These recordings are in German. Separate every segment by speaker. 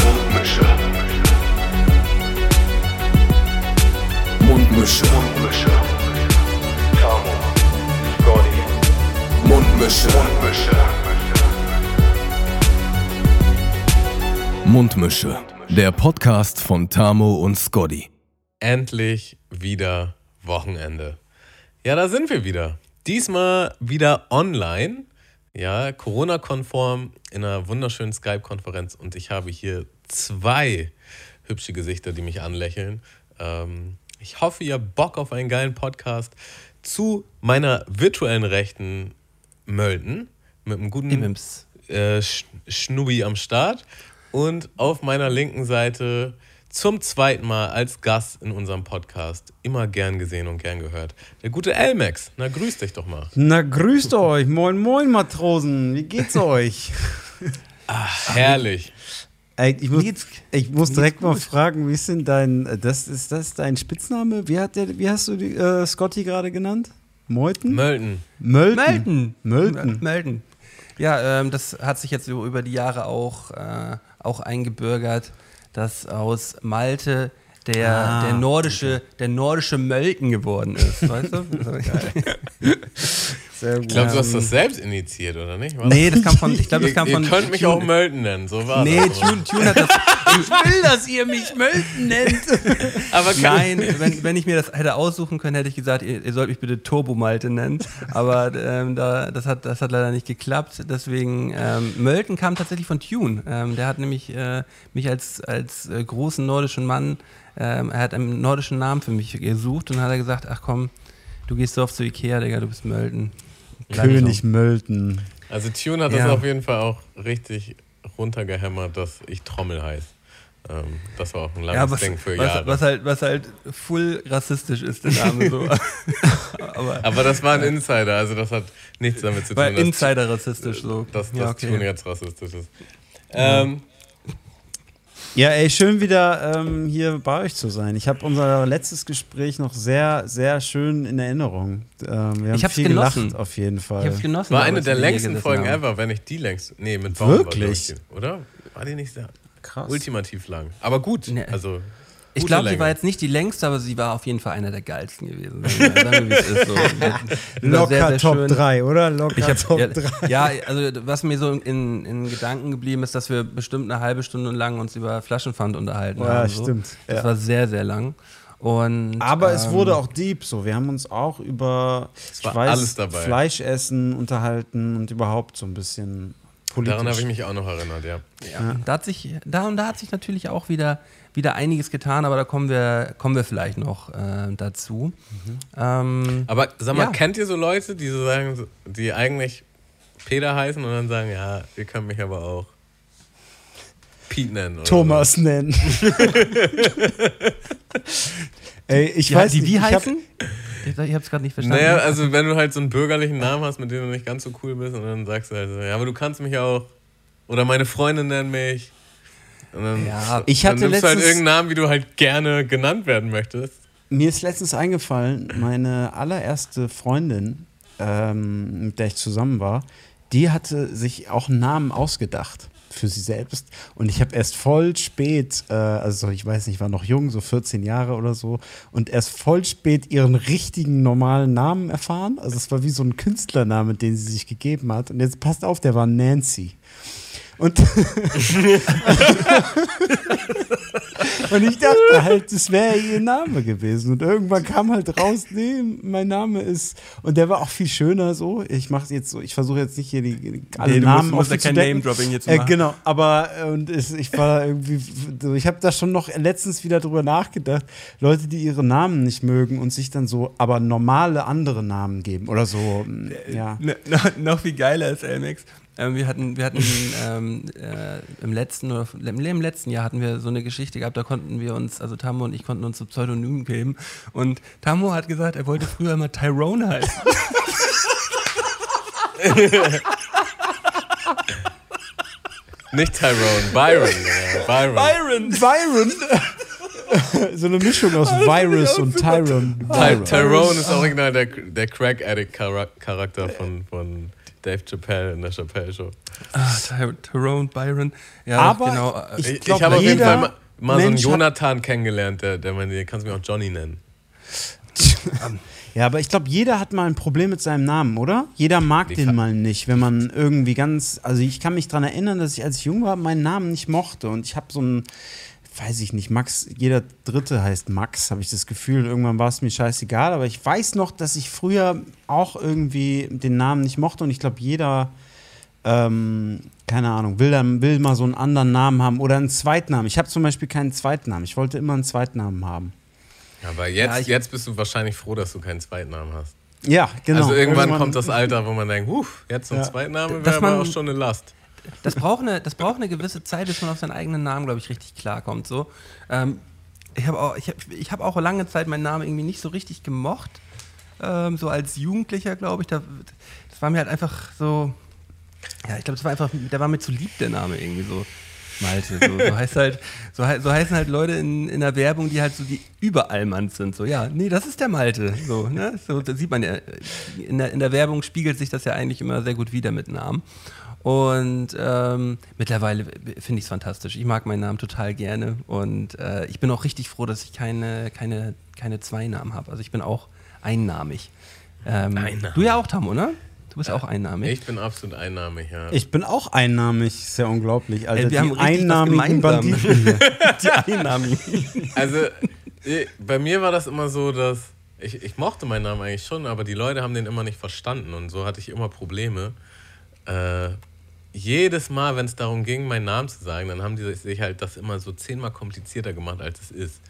Speaker 1: Mundmische. Mundmische. Mundmische. Mundmische. Tamo. Scotty. Mundmische. Mundmische. Mundmische. Der Podcast von Tamo und Scotty.
Speaker 2: Endlich wieder Wochenende. Ja, da sind wir wieder. Diesmal wieder online. Ja, Corona-konform in einer wunderschönen Skype-Konferenz und ich habe hier zwei hübsche Gesichter, die mich anlächeln. Ähm, ich hoffe, ihr habt Bock auf einen geilen Podcast zu meiner virtuellen Rechten Mölden mit einem guten äh, Sch- Schnubi am Start und auf meiner linken Seite zum zweiten Mal als Gast in unserem Podcast immer gern gesehen und gern gehört. Der gute Elmex. Na, grüß dich doch mal.
Speaker 3: Na, grüßt euch. Moin, moin, Matrosen. Wie geht's euch?
Speaker 2: Herrlich.
Speaker 3: Ey, ich muss,
Speaker 4: geht's-
Speaker 3: ich muss direkt mal fragen, wie ist denn dein, äh, das ist das dein Spitzname? Wie, hat der, wie hast du die, äh, Scotty gerade genannt? Meuten?
Speaker 2: Mölten.
Speaker 3: Mölten. Mölten.
Speaker 4: Melden. Ja, ähm, das hat sich jetzt so über die Jahre auch, äh, auch eingebürgert, dass aus Malte der,
Speaker 3: Ah,
Speaker 4: der, nordische, der nordische Mölten geworden ist, weißt du?
Speaker 3: Sehr gut.
Speaker 2: Ich glaube, du hast das selbst initiiert, oder nicht? War
Speaker 4: nee, das kam von, ich glaube, das
Speaker 2: ihr,
Speaker 4: kam
Speaker 2: ihr
Speaker 4: von.
Speaker 2: könnt mich
Speaker 4: Tune-
Speaker 2: auch Mölten nennen, so war
Speaker 4: Nee,
Speaker 2: das.
Speaker 4: Tune, Tune hat das. Ich will, dass ihr mich Mölten nennt.
Speaker 2: Aber
Speaker 4: Nein, wenn, wenn ich mir das hätte aussuchen können, hätte ich gesagt, ihr, ihr sollt mich bitte Turbo Malte nennen. Aber ähm, da, das, hat, das hat leider nicht geklappt. Deswegen, ähm, Mölten kam tatsächlich von Tune. Ähm, der hat nämlich äh, mich als, als äh, großen nordischen Mann, ähm, er hat einen nordischen Namen für mich gesucht und hat er gesagt, ach komm, du gehst so oft zu Ikea, Digga, du bist Mölten.
Speaker 3: König. Mölten.
Speaker 2: Also Tune hat das
Speaker 4: Ja.
Speaker 2: auf jeden Fall auch richtig runtergehämmert, dass ich Trommel heiße. Ähm, das war auch ein langes
Speaker 4: Ja, was,
Speaker 2: Ding für
Speaker 4: was,
Speaker 2: Jahre.
Speaker 4: was, halt, was halt full rassistisch ist, der Name so. Aber
Speaker 2: Aber das war ein Insider, also das hat nichts damit zu tun,
Speaker 4: war Insider rassistisch so.
Speaker 2: dass, dass
Speaker 4: ja, okay.
Speaker 2: Tune jetzt rassistisch ist. Ähm,
Speaker 3: Ja, ey, schön wieder ähm, hier bei euch zu sein. Ich habe unser letztes Gespräch noch sehr, sehr schön in Erinnerung. Ähm, wir haben
Speaker 4: Ich hab's
Speaker 3: viel
Speaker 4: genossen.
Speaker 3: gelacht, auf jeden Fall.
Speaker 4: Ich hab's genossen.
Speaker 2: war eine der längsten Folgen
Speaker 4: haben.
Speaker 2: ever, wenn nicht die längste. Nee, mit Baum
Speaker 3: Wirklich?
Speaker 2: War, ich, oder? War die nicht sehr
Speaker 3: Krass.
Speaker 2: ultimativ lang? Aber gut,
Speaker 4: Nee.
Speaker 2: also
Speaker 4: Ich glaube, sie
Speaker 2: Länge.
Speaker 4: war jetzt nicht die längste, aber sie war auf jeden Fall einer der geilsten gewesen. Sagen wir, es ist. So.
Speaker 3: Locker
Speaker 4: sehr, sehr
Speaker 3: Top
Speaker 4: schön.
Speaker 3: 3, oder? Locker
Speaker 4: Ich hab,
Speaker 3: Top
Speaker 4: ja,
Speaker 3: 3.
Speaker 4: ja, also was mir so in, in Gedanken geblieben ist, dass wir bestimmt eine halbe Stunde lang uns über Flaschenpfand unterhalten
Speaker 3: Ja,
Speaker 4: haben. So.
Speaker 3: stimmt.
Speaker 4: Das
Speaker 3: Ja.
Speaker 4: war sehr, sehr lang. Und,
Speaker 3: Aber es
Speaker 4: ähm,
Speaker 3: wurde auch deep so. Wir haben uns auch über
Speaker 2: dabei.
Speaker 3: Fleischessen unterhalten und überhaupt so ein bisschen politisch.
Speaker 2: Daran habe ich mich auch noch erinnert, ja.
Speaker 4: Ja, da hat sich, da und da hat sich natürlich auch wieder, wieder einiges getan, aber da kommen wir, kommen wir vielleicht noch äh, dazu. Ähm,
Speaker 2: Aber sag mal,
Speaker 4: Ja.
Speaker 2: kennt ihr so Leute, die so sagen, die eigentlich Peter heißen und dann sagen, ja, ihr könnt mich aber auch Pete nennen? Oder
Speaker 3: Thomas nennen. Ey, ich
Speaker 4: die,
Speaker 3: weiß
Speaker 4: die
Speaker 3: nicht,
Speaker 4: wie
Speaker 3: ich hab-
Speaker 4: heißen? ich ich habe es gerade nicht verstanden.
Speaker 2: Naja, also wenn du halt so einen bürgerlichen Namen hast, mit dem du nicht ganz so cool bist und dann sagst du halt so, ja, aber du kannst mich auch, oder meine Freundin nennt mich. Dann,
Speaker 4: Ja,
Speaker 3: Ich
Speaker 2: dann
Speaker 3: hatte
Speaker 2: du halt
Speaker 3: letztens-
Speaker 2: irgendeinen Namen, wie du halt gerne genannt werden möchtest.
Speaker 3: Mir ist letztens eingefallen, meine allererste Freundin, ähm, mit der ich zusammen war, die hatte sich auch einen Namen ausgedacht für sie selbst. Und ich habe erst voll spät, äh, also ich weiß nicht, war noch jung, so 14 Jahre oder so, und erst voll spät ihren richtigen normalen Namen erfahren. Also es war wie so ein Künstlername, den sie sich gegeben hat. Und jetzt passt auf, der war Nancy. Und, und ich dachte halt, das wäre ihr Name gewesen. Und irgendwann kam halt raus, nee, mein Name ist. Und der war auch viel schöner so. Ich mache jetzt so, ich versuche jetzt nicht hier die alle
Speaker 4: Nee,
Speaker 3: Namen
Speaker 4: musst- musst ja kein. Name-Dropping jetzt
Speaker 3: Äh,
Speaker 4: machen.
Speaker 3: genau, aber äh, und es, ich war irgendwie, so, ich habe da schon noch letztens wieder drüber nachgedacht, Leute, die ihre Namen nicht mögen und sich dann so, aber normale andere Namen geben oder so, mm, ja.
Speaker 4: N noch, noch viel geiler ist Elmex. Ähm, wir hatten, wir hatten ähm, äh, im letzten oder im, im letzten Jahr hatten wir so eine Geschichte gehabt, da konnten wir uns, also Tammo und ich konnten uns so Pseudonym geben. Und Tammo hat gesagt, er wollte früher mal Tyrone heißen.
Speaker 2: Nicht Tyrone, Byron. Byron.
Speaker 4: Byron!
Speaker 3: Byron! so eine Mischung aus Virus und Tyron.
Speaker 2: Ty Tyrone ist original der, der Crack-Addict-Charakter von, von Dave Chappelle in der Chappelle Show.
Speaker 4: Ah, Ty- Tyrone Byron. Ja,
Speaker 3: Aber
Speaker 4: genau. äh,
Speaker 3: ich
Speaker 2: Ich,
Speaker 3: glaub,
Speaker 2: ich habe auf jeden
Speaker 3: jeder
Speaker 2: Fall mal, mal so einen Jonathan kennengelernt, der, der meinte, kannst du mich auch Johnny nennen.
Speaker 3: Ja, aber ich glaube, jeder hat mal ein Problem mit seinem Namen, oder? Jeder mag
Speaker 2: Die
Speaker 3: den mal nicht, wenn man irgendwie ganz. Also ich kann mich daran erinnern, dass ich als ich jung war, meinen Namen nicht mochte. Und ich habe so ein, weiß ich nicht, Max, jeder Dritte heißt Max, habe ich das Gefühl. Irgendwann war es mir scheißegal. Aber ich weiß noch, dass ich früher auch irgendwie den Namen nicht mochte. Und ich glaube, jeder. Ähm, keine Ahnung, will, dann, will mal so einen anderen Namen haben oder einen Zweitnamen. Ich habe zum Beispiel keinen Zweitnamen. Ich wollte immer einen Zweitnamen haben.
Speaker 2: Aber jetzt,
Speaker 4: Ja, ich-
Speaker 2: jetzt bist du wahrscheinlich froh, dass du keinen Zweitnamen hast.
Speaker 3: Ja, genau.
Speaker 2: also irgendwann, kommt das Alter, wo man denkt, huh, jetzt so ein
Speaker 3: Ja.
Speaker 2: Zweitname wäre aber auch schon eine Last.
Speaker 4: Das braucht eine, das braucht eine gewisse Zeit, bis man auf seinen eigenen Namen, glaube ich, richtig klarkommt. So. Ähm, ich habe auch, ich hab, ich hab auch lange Zeit meinen Namen irgendwie nicht so richtig gemocht. Ähm, so als Jugendlicher, glaube ich. Da, das war mir halt einfach so. Ja, ich glaube, das war einfach, der war mir zu lieb, der Name irgendwie so. Malte. So, so heißt halt, so, so heißen halt Leute in, in der Werbung, die halt so die Überallmanns sind. So, ja, nee, das ist der Malte. So, ne? so das sieht man ja. In der, in der Werbung spiegelt sich das ja eigentlich immer sehr gut wieder mit Namen. Und ähm, mittlerweile finde ich es fantastisch. Ich mag meinen Namen total gerne. Und äh, ich bin auch richtig froh, dass ich keine, keine, keine zwei Namen habe. Also ich bin auch einnamig. Ähm,
Speaker 2: Einnamig.
Speaker 4: Du ja auch, Tammo, ne? Du bist auch einnamig.
Speaker 2: Ich bin absolut einnahmig, ja.
Speaker 3: Ich bin auch einnamig, ist ja unglaublich.
Speaker 4: Ey, wir
Speaker 3: die
Speaker 4: haben
Speaker 3: einnamigen. Banditen hier.
Speaker 4: Die Einnamigen.
Speaker 2: Also, bei mir war das immer so, dass ich, ich mochte meinen Namen eigentlich schon, aber die Leute haben den immer nicht verstanden und so hatte ich immer Probleme. Äh, jedes Mal, wenn es darum ging, meinen Namen zu sagen, dann haben die sich halt das immer so zehnmal komplizierter gemacht, als es ist.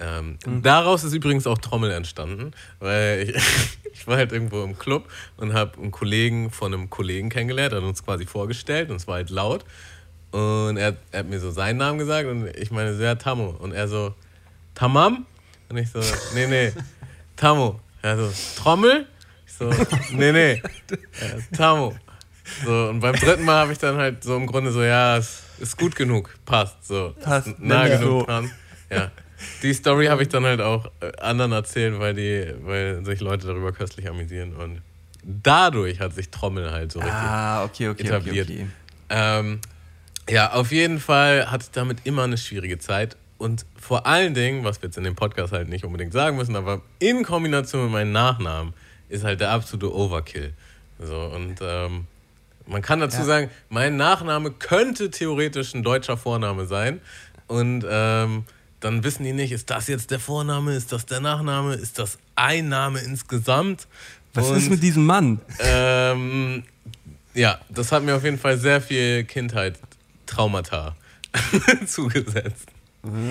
Speaker 2: Ähm, Daraus ist übrigens auch Trommel entstanden, weil ich, ich war halt irgendwo im Club und habe einen Kollegen von einem Kollegen kennengelernt, hat uns quasi vorgestellt und es war halt laut. Und er, er hat mir so seinen Namen gesagt und ich meine, so, ja, Tammo. Und er so, Tamam? Und ich so, nee, nee, Tammo. Er so, Trommel? Ich so, nee, nee, ja, Tammo. So, und beim dritten Mal habe ich dann halt so im Grunde so, ja, es ist gut genug, passt, so.
Speaker 4: Passt,
Speaker 2: nah
Speaker 4: mich
Speaker 2: genug dran. Ja. Die Story habe ich dann halt auch äh, anderen erzählt, weil, die, weil sich Leute darüber köstlich amüsieren. Und dadurch hat sich Trommel halt so richtig
Speaker 4: Ah, okay, okay, okay,
Speaker 2: etabliert.
Speaker 4: okay.
Speaker 2: ähm, ja, auf jeden Fall hatte ich damit immer eine schwierige Zeit. Und vor allen Dingen, was wir jetzt in dem Podcast halt nicht unbedingt sagen müssen, aber in Kombination mit meinem Nachnamen ist halt der absolute Overkill. So, und ähm, man kann dazu
Speaker 4: Ja.
Speaker 2: sagen, mein Nachname könnte theoretisch ein deutscher Vorname sein. Und ähm, dann wissen die nicht, ist das jetzt der Vorname, ist das der Nachname, ist das ein Name insgesamt?
Speaker 4: Was
Speaker 2: und,
Speaker 4: ist mit diesem Mann?
Speaker 2: ähm, ja, das hat mir auf jeden Fall sehr viel Kindheit, Traumata zugesetzt.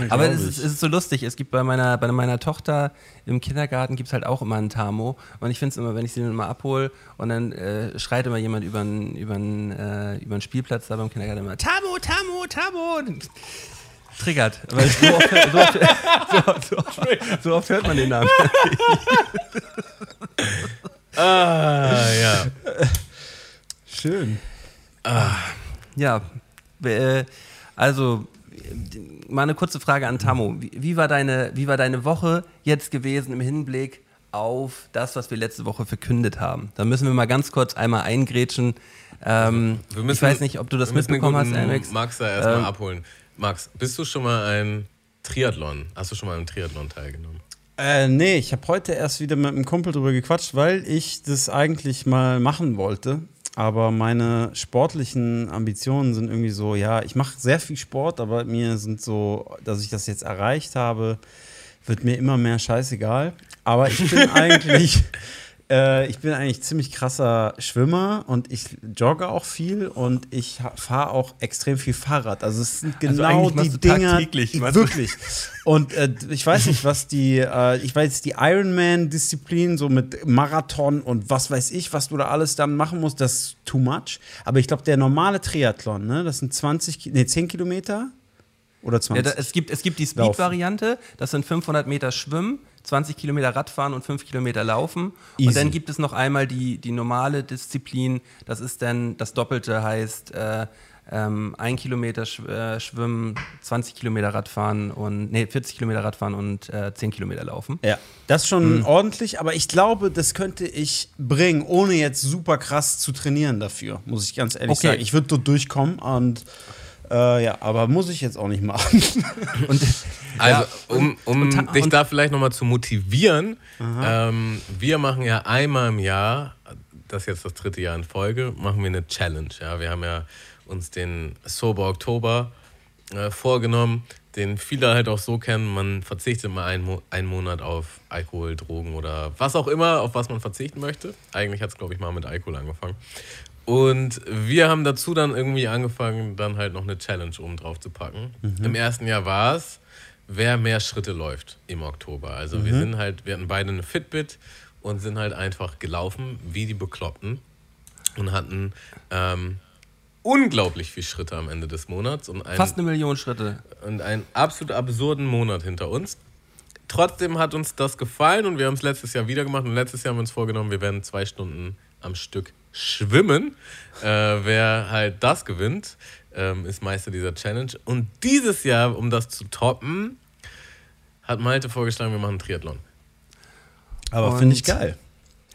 Speaker 4: Aber es ist, es ist so lustig. Es gibt bei meiner, bei meiner Tochter im Kindergarten gibt es halt auch immer einen Tamo. Und ich finde es immer, wenn ich sie dann immer abhole und dann äh, schreit immer jemand über einen über äh, über Spielplatz da beim Kindergarten immer Tamo, Tamo, Tamo. Und Triggert. Weil so oft, so, oft, so, oft, so, oft, hört man den Namen.
Speaker 2: Ah, ja.
Speaker 3: Schön.
Speaker 4: Ja, äh, also mal eine kurze Frage an Tammo. Wie, wie, war deine, wie war deine Woche jetzt gewesen im Hinblick auf das, was wir letzte Woche verkündet haben? Da müssen wir mal ganz kurz einmal eingrätschen. Ähm,
Speaker 2: Wir müssen-
Speaker 4: ich weiß nicht, ob du das mitbekommen hast, Alex.
Speaker 2: Max da erstmal
Speaker 4: Ähm,
Speaker 2: abholen. Max, bist du schon mal ein Triathlon? Hast du schon mal im Triathlon teilgenommen?
Speaker 3: Äh, nee, ich habe heute erst wieder mit einem Kumpel drüber gequatscht, weil ich das eigentlich mal machen wollte. Aber meine sportlichen Ambitionen sind irgendwie so, ja, ich mache sehr viel Sport, aber mir sind so, dass ich das jetzt erreicht habe, wird mir immer mehr scheißegal. Aber ich bin eigentlich, äh, ich bin eigentlich ziemlich krasser Schwimmer und ich jogge auch viel und ich fahre auch extrem viel Fahrrad. Also es sind
Speaker 4: Also
Speaker 3: genau
Speaker 4: machst
Speaker 3: die Dinger, ich, wirklich. Und äh, ich weiß nicht, was die, äh, ich weiß die Ironman-Disziplin, so mit Marathon und was weiß ich, was du da alles dann machen musst, das ist too much. Aber ich glaube, der normale Triathlon, ne, das sind 20, Ki- nee, 10 Kilometer. Oder
Speaker 4: Ja,
Speaker 3: 20?
Speaker 4: da, es, gibt, es gibt die Speed-Variante, das sind 500 Meter Schwimmen, 20 Kilometer Radfahren und 5 Kilometer Laufen.
Speaker 3: Easy.
Speaker 4: Und dann gibt es noch einmal die, die normale Disziplin, das ist dann das Doppelte, heißt äh, ähm, 1 Kilometer Sch äh, Schwimmen, 20 Kilometer Radfahren und, nee, 40 Kilometer Radfahren und äh, 10 Kilometer Laufen.
Speaker 3: Ja, das ist schon ordentlich, aber ich glaube, das könnte ich bringen, ohne jetzt super krass zu trainieren dafür, muss ich ganz ehrlich
Speaker 4: Okay.
Speaker 3: sagen. Ich würde dort durchkommen und äh, ja, aber muss ich jetzt auch nicht machen.
Speaker 4: Und
Speaker 2: Also,
Speaker 4: Ja,
Speaker 2: um, um
Speaker 4: und
Speaker 2: dich
Speaker 4: und-
Speaker 2: da vielleicht nochmal zu motivieren, ähm, wir machen ja einmal im Jahr, das ist jetzt das dritte Jahr in Folge, machen wir eine Challenge. Ja? Wir haben ja uns den Sober Oktober äh, vorgenommen, den viele halt auch so kennen, man verzichtet mal einen, Mo einen Monat auf Alkohol, Drogen oder was auch immer, auf was man verzichten möchte. Eigentlich hat es, glaube ich, mal mit Alkohol angefangen. Und wir haben dazu dann irgendwie angefangen, dann halt noch eine Challenge oben drauf zu packen. Im ersten Jahr war es, wer mehr Schritte läuft im Oktober. Also wir sind halt, wir hatten beide eine Fitbit und sind halt einfach gelaufen wie die Bekloppten und hatten ähm, unglaublich viel Schritte am Ende des Monats und einen,
Speaker 4: fast eine Million Schritte.
Speaker 2: und einen absolut absurden Monat hinter uns. Trotzdem hat uns das gefallen und wir haben es letztes Jahr wieder gemacht und letztes Jahr haben wir uns vorgenommen, wir werden zwei Stunden am Stück schwimmen. Äh, wer halt das gewinnt, ähm, ist Meister dieser Challenge. Und dieses Jahr, um das zu toppen, hat Malte vorgeschlagen, wir machen einen Triathlon.
Speaker 3: Aber finde ich geil.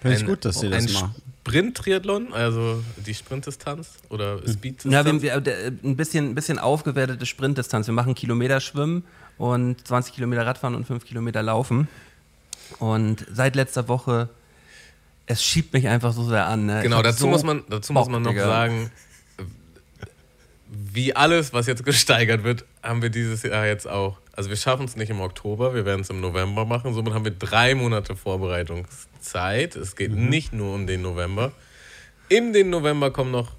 Speaker 3: Finde ich gut, dass ihr das macht.
Speaker 2: Sprint-Triathlon, also die Sprintdistanz oder Speed-Distanz.
Speaker 4: Ja, wir, wir, der- ein bisschen, ein bisschen aufgewertete Sprintdistanz. Wir machen Kilometer Schwimmen und 20 Kilometer Radfahren und 5 Kilometer Laufen. Und seit letzter Woche, es schiebt mich einfach so sehr an. Ne?
Speaker 2: Genau, dazu,
Speaker 4: so
Speaker 2: muss man, dazu muss man noch
Speaker 4: Digga.
Speaker 2: sagen, wie alles, was jetzt gesteigert wird, haben wir dieses Jahr jetzt auch. Also wir schaffen es nicht im Oktober, wir werden es im November machen. Somit haben wir drei Monate Vorbereitungszeit. Es geht nicht nur um den November. In den November kommen noch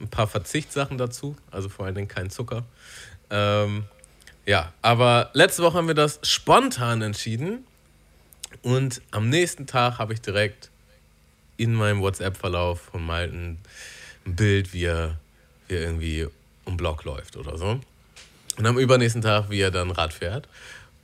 Speaker 2: ein paar Verzichtssachen dazu, also vor allen Dingen kein Zucker. Ähm, ja, aber letzte Woche haben wir das spontan entschieden und am nächsten Tag habe ich direkt in meinem WhatsApp-Verlauf von Malten ein Bild, wie er, wie er irgendwie um Block läuft oder so. Und am übernächsten Tag, wie er dann Rad fährt.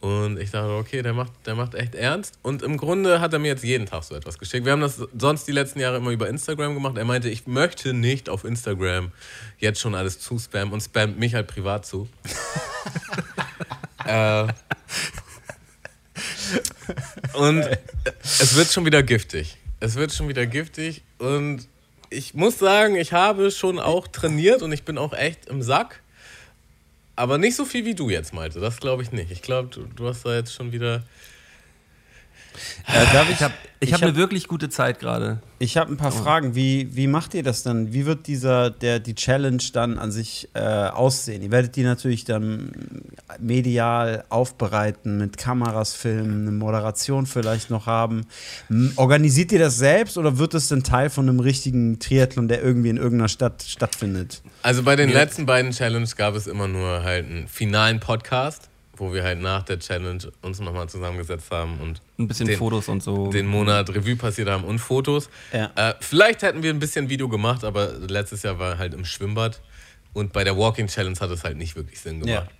Speaker 2: Und ich dachte, okay, der macht, der macht echt ernst. Und im Grunde hat er mir jetzt jeden Tag so etwas geschickt. Wir haben das sonst die letzten Jahre immer über Instagram gemacht. Er meinte, ich möchte nicht auf Instagram jetzt schon alles zuspammen und spammt mich halt privat zu. äh, und es wird schon wieder giftig. Es wird schon wieder giftig. Und ich muss sagen, ich habe schon auch trainiert und ich bin auch echt im Sack. Aber nicht so viel wie du jetzt, Malte. Das glaube ich nicht. Ich glaube, du, du hast da jetzt schon wieder.
Speaker 3: Äh, darf
Speaker 4: Ich habe ich
Speaker 3: Ich
Speaker 4: hab
Speaker 3: hab-
Speaker 4: eine wirklich gute Zeit gerade.
Speaker 3: Ich habe ein paar Fragen. Wie, wie macht ihr das dann? Wie wird dieser, der, die Challenge dann an sich äh, aussehen? Ihr werdet die natürlich dann medial aufbereiten, mit Kameras filmen, eine Moderation vielleicht noch haben. Organisiert ihr das selbst oder wird es dann Teil von einem richtigen Triathlon, der irgendwie in irgendeiner Stadt stattfindet?
Speaker 2: Also bei den letzten beiden Challenges gab es immer nur halt einen finalen Podcast, wo wir halt nach der Challenge uns nochmal zusammengesetzt haben und
Speaker 4: Ein bisschen
Speaker 2: Den-
Speaker 4: Fotos und so.
Speaker 2: den Monat Revue passiert haben und Fotos.
Speaker 3: Ja.
Speaker 2: Äh, vielleicht hätten wir ein bisschen Video gemacht, aber letztes Jahr war halt im Schwimmbad und bei der Walking Challenge hat es halt nicht wirklich Sinn gemacht.
Speaker 3: Ja.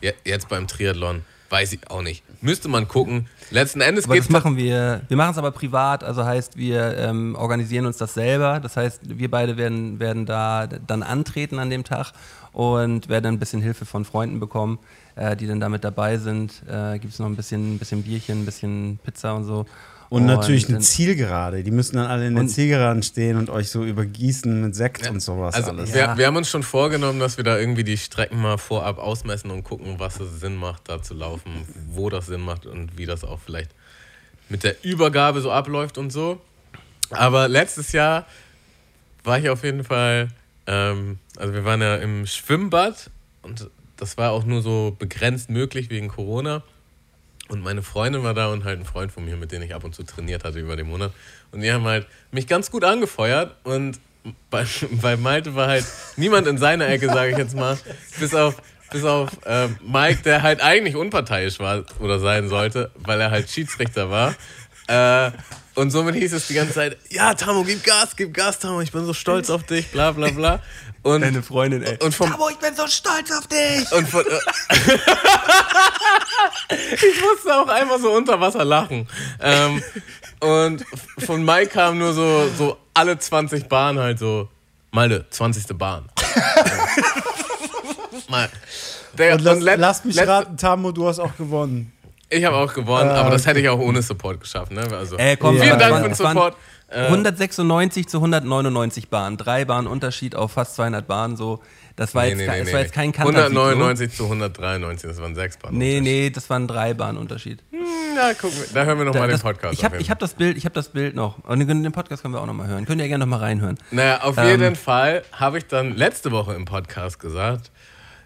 Speaker 2: Je- Jetzt beim Triathlon weiß ich auch nicht. Müsste man gucken. Letzten Endes geht
Speaker 4: machen wir. Wir machen es aber privat, also heißt, wir ähm, organisieren uns das selber. Das heißt, wir beide werden, werden da dann antreten an dem Tag und werden ein bisschen Hilfe von Freunden bekommen, äh, die dann damit dabei sind. Äh, Gibt es noch ein bisschen, ein bisschen Bierchen, ein bisschen Pizza und so.
Speaker 3: Und natürlich eine Zielgerade. Die müssen dann alle in der
Speaker 4: Und-
Speaker 3: Zielgeraden stehen und euch so übergießen mit Sekt und sowas
Speaker 2: Also
Speaker 3: alles.
Speaker 2: wir,
Speaker 4: Ja.
Speaker 2: wir haben uns schon vorgenommen, dass wir da irgendwie die Strecken mal vorab ausmessen und gucken, was es Sinn macht, da zu laufen, wo das Sinn macht und wie das auch vielleicht mit der Übergabe so abläuft und so. Aber letztes Jahr war ich auf jeden Fall, ähm, also wir waren ja im Schwimmbad und das war auch nur so begrenzt möglich wegen Corona. Und meine Freundin war da und halt ein Freund von mir, mit dem ich ab und zu trainiert hatte über den Monat. Und die haben halt mich ganz gut angefeuert. Und bei, bei Malte war halt niemand in seiner Ecke, sage ich jetzt mal, bis auf, bis auf äh, Mike, der halt eigentlich unparteiisch war oder sein sollte, weil er halt Schiedsrichter war. Äh, und somit hieß es die ganze Zeit, ja, Tamo, gib Gas, gib Gas, Tamo, ich bin so stolz auf dich, bla bla bla. Und,
Speaker 4: Deine Freundin, ey.
Speaker 2: und vom,
Speaker 4: Tamo, ich bin so stolz auf dich!
Speaker 2: und von, äh, ich musste auch einmal so unter Wasser lachen. Ähm, und von Mike kam nur so, so alle 20 Bahnen halt so, Malde, 20. Bahn. Mal. Der,
Speaker 3: Und lass,
Speaker 2: let-
Speaker 3: lass mich raten, Tamo, du hast auch gewonnen.
Speaker 2: Ich habe auch gewonnen,
Speaker 3: Ah,
Speaker 2: aber das
Speaker 3: okay.
Speaker 2: hätte ich auch ohne Support geschafft. Ne? Also,
Speaker 4: Ey, komm,
Speaker 2: vielen
Speaker 3: ja,
Speaker 2: Dank für den Support. Äh,
Speaker 4: 196 zu 199 Bahnen. Drei Bahnen Unterschied auf fast 200 Bahnen. So. Das war,
Speaker 2: nee,
Speaker 4: jetzt,
Speaker 2: nee,
Speaker 4: ke-
Speaker 2: nee,
Speaker 4: war jetzt kein Kantersieg. so.
Speaker 2: 199 zu 193, das waren sechs Bahnen.
Speaker 4: Nee, nee, das waren drei Bahnen Unterschied.
Speaker 2: Ja, guck, mal, da hören wir nochmal den
Speaker 4: Das-
Speaker 2: Podcast.
Speaker 4: ich habe hab das Bild, ich habe das Bild noch. Und den Podcast können wir auch noch mal hören. Könnt ihr gerne noch mal reinhören.
Speaker 2: Naja, auf
Speaker 4: Ähm,
Speaker 2: jeden Fall habe ich dann letzte Woche im Podcast gesagt,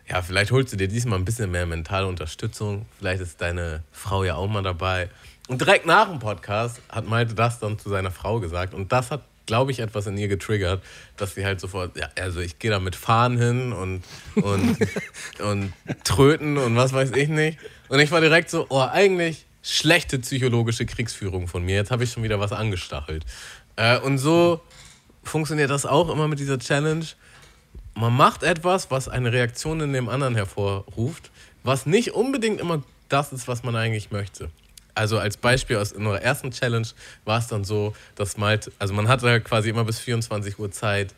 Speaker 2: ja, vielleicht holst du dir diesmal ein bisschen mehr mentale Unterstützung. Vielleicht ist deine Frau ja auch mal dabei. Und direkt nach dem Podcast hat Malte das dann zu seiner Frau gesagt. Und das hat, glaube ich, etwas in ihr getriggert, dass sie halt sofort, ja, also ich gehe da mit Fahren hin und, und, und Tröten und was weiß ich nicht. Und ich war direkt so, oh, eigentlich schlechte psychologische Kriegsführung von mir. Jetzt habe ich schon wieder was angestachelt. Äh, und so funktioniert das auch immer mit dieser Challenge. Man macht etwas, was eine Reaktion in dem anderen hervorruft, was nicht unbedingt immer das ist, was man eigentlich möchte. Also als Beispiel aus unserer ersten Challenge war es dann so, dass Malte, also man hatte quasi immer bis 24 Uhr Zeit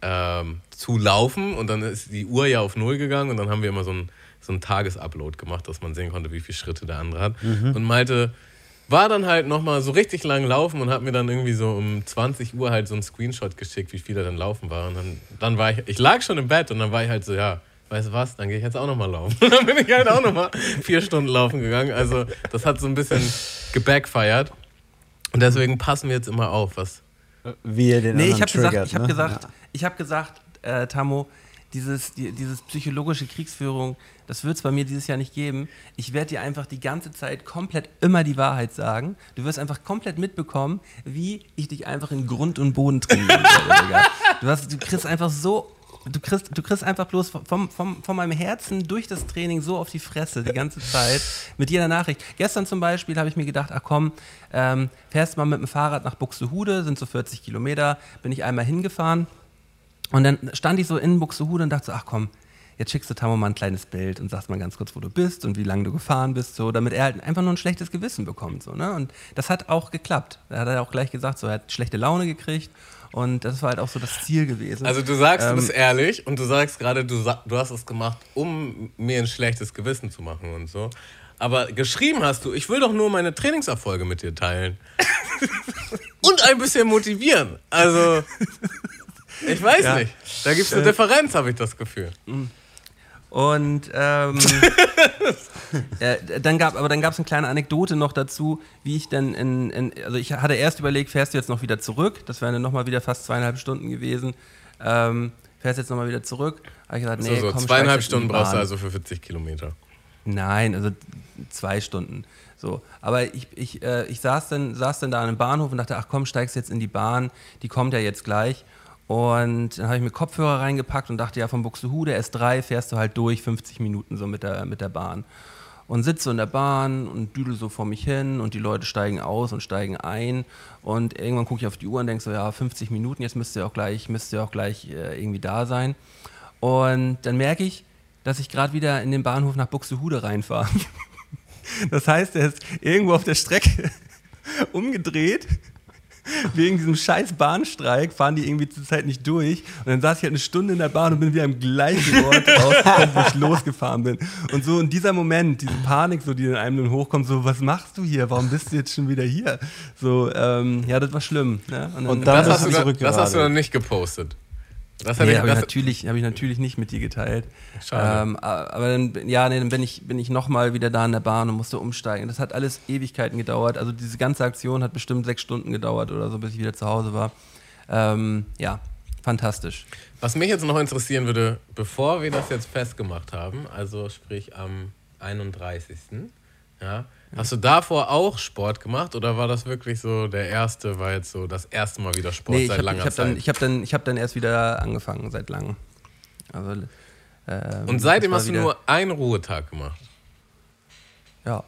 Speaker 2: ähm, zu laufen und dann ist die Uhr ja auf Null gegangen und dann haben wir immer so einen so einen Tagesupload gemacht, dass man sehen konnte, wie viele Schritte der andere hat. Und Malte war dann halt nochmal so richtig lang laufen und hat mir dann irgendwie so um 20 Uhr halt so einen Screenshot geschickt, wie viel er dann laufen war. Und dann, dann war ich, ich lag schon im Bett und dann war ich halt so, ja, weißt du was, dann gehe ich jetzt auch nochmal laufen. Und dann bin ich halt auch nochmal vier Stunden laufen gegangen. Also das hat so ein bisschen gebackfired. Und deswegen passen wir jetzt immer auf, was.
Speaker 3: Wie ihr den
Speaker 4: Nee,
Speaker 3: anderen
Speaker 4: ich habe gesagt, ich habe
Speaker 3: ne?
Speaker 4: gesagt, ich habe gesagt, äh, Tammo, dieses, die, dieses psychologische Kriegsführung, das wird es bei mir dieses Jahr nicht geben. Ich werde dir einfach die ganze Zeit komplett immer die Wahrheit sagen. Du wirst einfach komplett mitbekommen, wie ich dich einfach in Grund und Boden Digga. Du, hast, du kriegst einfach so. Du kriegst, du kriegst einfach bloß vom, vom, von meinem Herzen durch das Training so auf die Fresse die ganze Zeit mit jeder Nachricht. Gestern zum Beispiel habe ich mir gedacht, ach komm, ähm, fährst mal mit dem Fahrrad nach Buxtehude, sind so 40 Kilometer, bin ich einmal hingefahren und dann stand ich so in Buxtehude und dachte so, ach komm, jetzt schickst du Tammo mal ein kleines Bild und sagst mal ganz kurz, wo du bist und wie lange du gefahren bist, so, damit er halt einfach nur ein schlechtes Gewissen bekommt. So, ne? Und das hat auch geklappt. Da hat er auch gleich gesagt, so, er hat schlechte Laune gekriegt und das war halt auch so das Ziel gewesen.
Speaker 2: Also du sagst, du
Speaker 4: Ähm,
Speaker 2: bist ehrlich und du sagst gerade, du, du hast es gemacht, um mir ein schlechtes Gewissen zu machen und so. Aber geschrieben hast du, ich will doch nur meine Trainingserfolge mit dir teilen. und ein bisschen motivieren. Also, ich weiß
Speaker 4: Ja.
Speaker 2: nicht. Da gibt es eine Differenz, habe ich das Gefühl.
Speaker 4: Und ähm, äh, dann gab, aber dann gab es eine kleine Anekdote noch dazu, wie ich dann in, in, also ich hatte erst überlegt, fährst du jetzt noch wieder zurück? Das wären dann nochmal wieder fast zweieinhalb Stunden gewesen. Ähm, fährst jetzt nochmal wieder zurück? Habe ich gesagt, nee,
Speaker 2: so, so
Speaker 4: komm,
Speaker 2: zweieinhalb Stunden brauchst du also für 40 Kilometer.
Speaker 4: Nein, also zwei Stunden. So, aber ich, ich, äh, ich saß, dann, saß dann da an einem Bahnhof und dachte, ach komm, steigst jetzt in die Bahn, die kommt ja jetzt gleich. Und dann habe ich mir Kopfhörer reingepackt und dachte, ja, von Buxtehude S3 fährst du halt durch, 50 Minuten so mit der, mit der Bahn. Und sitze in der Bahn und düdel so vor mich hin und die Leute steigen aus und steigen ein. Und irgendwann gucke ich auf die Uhr und denke so, ja, 50 Minuten, jetzt müsst ihr auch gleich, müsst ihr auch gleich äh, irgendwie da sein. Und dann merke ich, dass ich gerade wieder in den Bahnhof nach Buxtehude reinfahre. Das heißt, er ist irgendwo auf der Strecke umgedreht. Wegen diesem scheiß Bahnstreik fahren die irgendwie zur Zeit nicht durch. Und dann saß ich halt eine Stunde in der Bahn und bin wieder am gleichen Ort rausgekommen, wo ich losgefahren bin. Und so in dieser Moment, diese Panik, so, die in einem dann hochkommt, so, was machst du hier? Warum bist du jetzt schon wieder hier? So, ähm, ja, das war schlimm. Ne? dann,
Speaker 3: Und
Speaker 2: Das
Speaker 3: dann bist
Speaker 2: hast,
Speaker 3: du
Speaker 2: das hast du dann nicht gepostet. Das hätte
Speaker 4: Nee,
Speaker 2: ich,
Speaker 4: habe ich, natürlich, hab ich natürlich nicht mit dir geteilt.
Speaker 2: Schade.
Speaker 4: Ähm, aber dann, ja, nee, dann bin ich, bin ich nochmal wieder da in der Bahn und musste umsteigen. Das hat alles Ewigkeiten gedauert. Also diese ganze Aktion hat bestimmt sechs Stunden gedauert oder so, bis ich wieder zu Hause war. Ähm, ja, fantastisch.
Speaker 2: Was mich jetzt noch interessieren würde, bevor wir das jetzt festgemacht haben, also sprich am 31. Ja, hast du davor auch Sport gemacht oder war das wirklich so, der erste war jetzt so das erste Mal wieder Sport
Speaker 4: Nee, ich
Speaker 2: seit
Speaker 4: habe
Speaker 2: langer
Speaker 4: hab dann,
Speaker 2: Zeit?
Speaker 4: ich hab dann, ich hab dann erst wieder angefangen, seit langem. Also, ähm,
Speaker 2: Und seitdem hast du nur einen Ruhetag gemacht.
Speaker 4: Ja.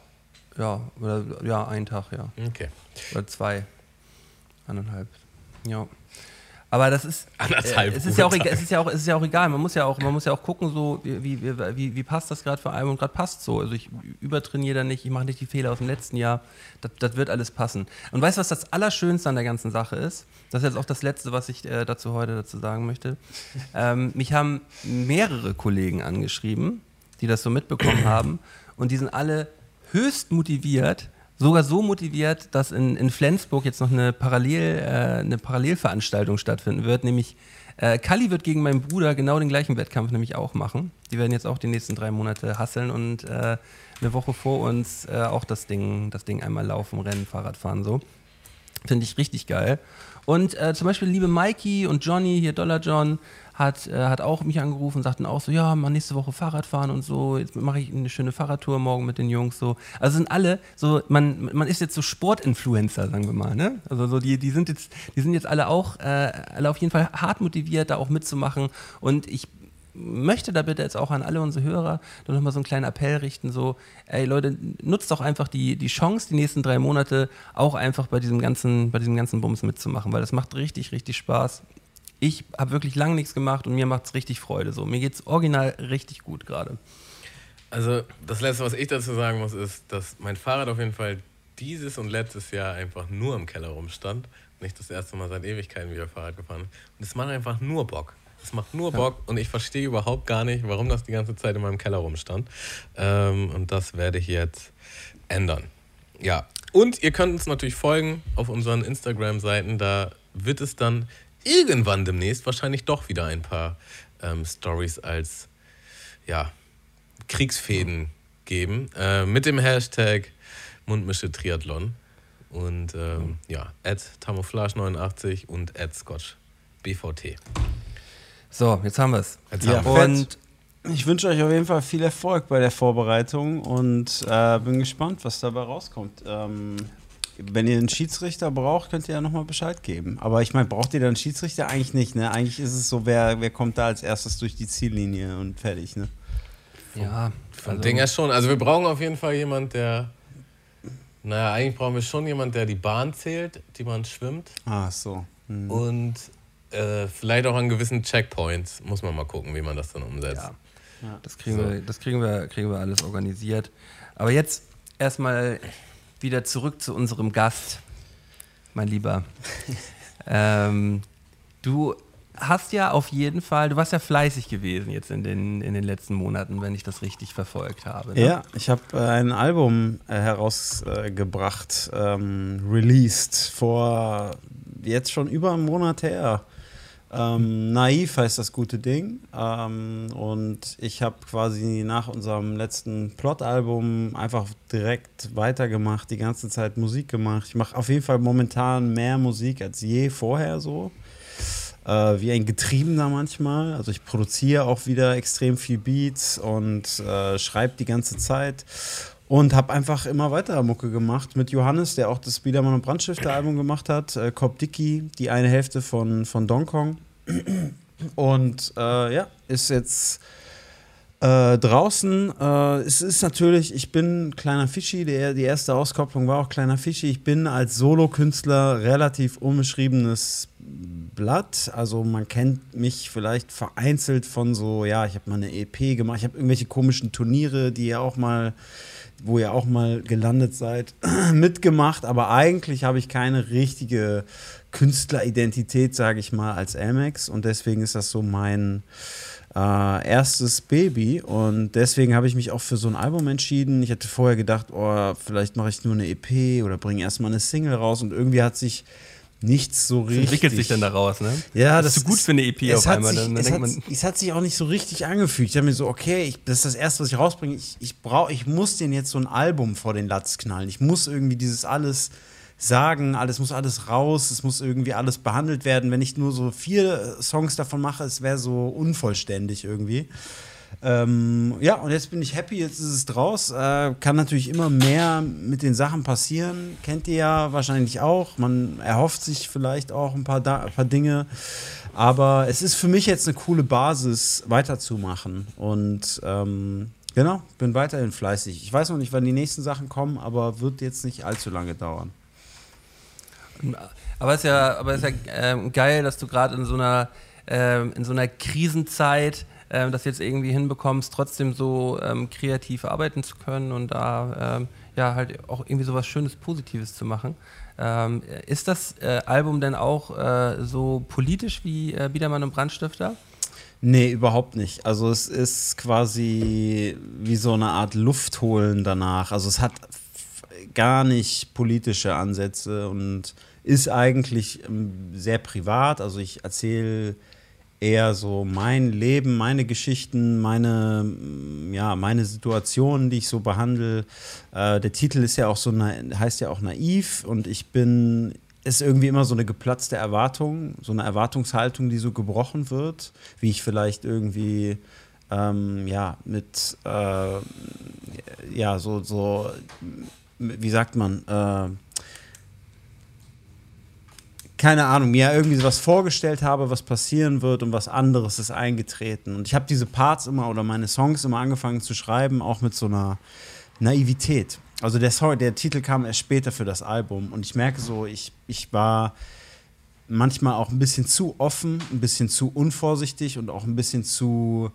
Speaker 4: Ja, oder, ja, einen Tag, ja.
Speaker 2: Okay.
Speaker 4: Oder zwei. Anderthalb. Ja. Aber das ist,
Speaker 2: Anderthalb
Speaker 4: äh, es, ist ja auch, egal- es, ist ja auch, es ist ja auch egal. Man muss ja auch, man muss ja auch gucken, so, wie, wie, wie, wie passt das gerade für einen und gerade passt so. Also ich übertrainiere da nicht, ich mache nicht die Fehler aus dem letzten Jahr. Das, das wird alles passen. Und weißt du, was das Allerschönste an der ganzen Sache ist? Das ist jetzt auch das Letzte, was ich äh, dazu heute dazu sagen möchte. Ähm, mich haben mehrere Kollegen angeschrieben, die das so mitbekommen haben. Und die sind alle höchst motiviert, sogar so motiviert, dass in, in Flensburg jetzt noch eine, Parallel, äh, eine Parallelveranstaltung stattfinden wird, nämlich äh, Kalli wird gegen meinen Bruder genau den gleichen Wettkampf nämlich auch machen. Die werden jetzt auch die nächsten drei Monate hasseln und äh, eine Woche vor uns äh, auch das Ding, das Ding einmal laufen, rennen, Fahrrad fahren so. Finde ich richtig geil. Und äh, zum Beispiel liebe Mikey und Johnny, hier Dollar John, hat, äh, hat auch mich angerufen und sagten auch so, ja, mal nächste Woche Fahrrad fahren und so, jetzt mache ich eine schöne Fahrradtour morgen mit den Jungs so. Also sind alle so, man, man ist jetzt so Sportinfluencer, sagen wir mal, ne? Also so die, die sind jetzt, die sind jetzt alle auch, äh, alle auf jeden Fall hart motiviert, da auch mitzumachen und ich möchte da bitte jetzt auch an alle unsere Hörer doch nochmal so einen kleinen Appell richten, so, ey Leute, nutzt doch einfach die, die Chance, die nächsten drei Monate auch einfach bei diesem ganzen, bei diesem ganzen Bums mitzumachen, weil das macht richtig, richtig Spaß. Ich habe wirklich lange nichts gemacht und mir macht es richtig Freude. So. Mir geht es original richtig gut gerade.
Speaker 2: Also, das Letzte, was ich dazu sagen muss, ist, dass mein Fahrrad auf jeden Fall dieses und letztes Jahr einfach nur im Keller rumstand. Nicht das erste Mal seit Ewigkeiten wieder Fahrrad gefahren. Und es macht einfach nur Bock. Es macht nur Bock und ich verstehe überhaupt gar nicht, warum das die ganze Zeit in meinem Keller rumstand. Ähm, und das werde ich jetzt ändern. Ja. Und ihr könnt uns natürlich folgen auf unseren Instagram-Seiten. Da wird es dann irgendwann demnächst wahrscheinlich doch wieder ein paar ähm, Stories als ja, Kriegsfäden geben. Äh, mit dem Hashtag Mundmische Triathlon. Und ähm, ja, at Tamouflage89 und at Scotch BVT.
Speaker 4: So, jetzt haben wir es.
Speaker 2: Jetzt
Speaker 3: Ja,
Speaker 2: haben wir-
Speaker 4: Und
Speaker 3: Ich wünsche euch auf jeden Fall viel Erfolg bei der Vorbereitung und äh, bin gespannt, was dabei rauskommt. Ähm, wenn ihr einen Schiedsrichter braucht, könnt ihr ja nochmal Bescheid geben. Aber ich meine, braucht ihr dann einen Schiedsrichter? Eigentlich nicht, ne? Eigentlich ist es so, wer, wer kommt da als erstes durch die Ziellinie und fertig, ne?
Speaker 4: ja,
Speaker 2: Vom
Speaker 4: also,
Speaker 2: Ding her schon. Also wir brauchen auf jeden Fall jemand, der. Naja, eigentlich brauchen wir schon jemand, der die Bahn zählt, die man schwimmt.
Speaker 3: Ah, so. Hm.
Speaker 2: Und äh, vielleicht auch an gewissen Checkpoints. Muss man mal gucken, wie man das dann umsetzt.
Speaker 4: Ja. Das, kriegen,
Speaker 2: So.
Speaker 4: wir, das kriegen, wir, kriegen wir alles organisiert. Aber jetzt erstmal wieder zurück zu unserem Gast, mein Lieber. ähm, du hast ja auf jeden Fall, du warst ja fleißig gewesen jetzt in den, in den letzten Monaten, wenn ich das richtig verfolgt habe. Ne?
Speaker 3: Ja, ich habe äh, ein Album äh, herausgebracht, ähm, released vor jetzt schon über einem Monat her. Ähm, Naiv heißt das gute Ding. Ähm, und ich habe quasi nach unserem letzten Plot-Album einfach direkt weitergemacht, die ganze Zeit Musik gemacht. Ich mache auf jeden Fall momentan mehr Musik als je vorher so äh, wie ein Getriebener manchmal. Also ich produziere auch wieder extrem viel Beats und äh, schreibe die ganze Zeit. Und habe einfach immer weiter Mucke gemacht mit Johannes, der auch das Biedermann und Brandstifter-Album gemacht hat. Äh, Cobb Dickey, die eine Hälfte von, von Don Kong. Und äh, ja, ist jetzt äh, draußen. Äh, es ist natürlich, ich bin kleiner Fischi, der, die erste Auskopplung war auch kleiner Fischi. Ich bin als Solokünstler relativ unbeschriebenes Blatt. Also man kennt mich vielleicht vereinzelt von so, ja, ich habe mal eine EP gemacht, ich habe irgendwelche komischen Turniere, die ihr auch mal, wo ihr auch mal gelandet seid, mitgemacht. Aber eigentlich habe ich keine richtige Künstleridentität, sage ich mal, als Amex. Und deswegen ist das so mein äh, erstes Baby und deswegen habe ich mich auch für so ein Album entschieden. Ich hatte vorher gedacht, oh, vielleicht mache ich nur eine EP oder bringe erstmal eine Single raus und irgendwie hat sich nichts so richtig.
Speaker 4: entwickelt sich denn daraus, ne?
Speaker 3: Ja,
Speaker 4: das ist zu gut für eine EP auf einmal.
Speaker 3: Sich,
Speaker 4: dann, dann
Speaker 3: es,
Speaker 4: denkt
Speaker 3: hat,
Speaker 4: man,
Speaker 3: es hat sich auch nicht so richtig angefügt. Ich habe mir so, okay, ich, das ist das Erste, was ich rausbringe. Ich, ich, brauch, ich muss den jetzt so ein Album vor den Latz knallen. Ich muss irgendwie dieses alles sagen, alles muss alles raus, es muss irgendwie alles behandelt werden. Wenn ich nur so vier Songs davon mache, es wäre so unvollständig irgendwie. Ähm, ja, und jetzt bin ich happy, jetzt ist es draus. Äh, kann natürlich immer mehr mit den Sachen passieren. Kennt ihr ja wahrscheinlich auch. Man erhofft sich vielleicht auch ein paar, da ein paar Dinge. Aber es ist für mich jetzt eine coole Basis, weiterzumachen. Und ähm, Genau, bin weiterhin fleißig. Ich weiß noch nicht, wann die nächsten Sachen kommen, aber wird jetzt nicht allzu lange dauern.
Speaker 4: Aber es ist ja, aber ist ja ähm, geil, dass du gerade in so einer ähm, in so einer Krisenzeit ähm, das jetzt irgendwie hinbekommst, trotzdem so ähm, kreativ arbeiten zu können und da ähm, ja halt auch irgendwie so was Schönes, Positives zu machen. Ähm, ist das äh, Album denn auch äh, so politisch wie äh, Biedermann und Brandstifter?
Speaker 3: Nee, überhaupt nicht. Also es ist quasi wie so eine Art Luft holen danach. Also es hat gar nicht politische Ansätze und ist eigentlich ähm, sehr privat. Also ich erzähle eher so mein Leben, meine Geschichten, meine, mm, ja, meine Situationen, die ich so behandle. Äh, der Titel ist ja auch so, heißt ja auch naiv und ich bin, ist irgendwie immer so eine geplatzte Erwartung, so eine Erwartungshaltung, die so gebrochen wird, wie ich vielleicht irgendwie ähm, ja, mit, äh, ja, so, so, wie sagt man, äh, keine Ahnung, mir irgendwie was vorgestellt habe, was passieren wird und was anderes ist eingetreten. Und ich habe diese Parts immer oder meine Songs immer angefangen zu schreiben, auch mit so einer Naivität. Also der Song, der Titel kam erst später für das Album und ich merke so, ich, ich war manchmal auch ein bisschen zu offen, ein bisschen zu unvorsichtig und auch ein bisschen zu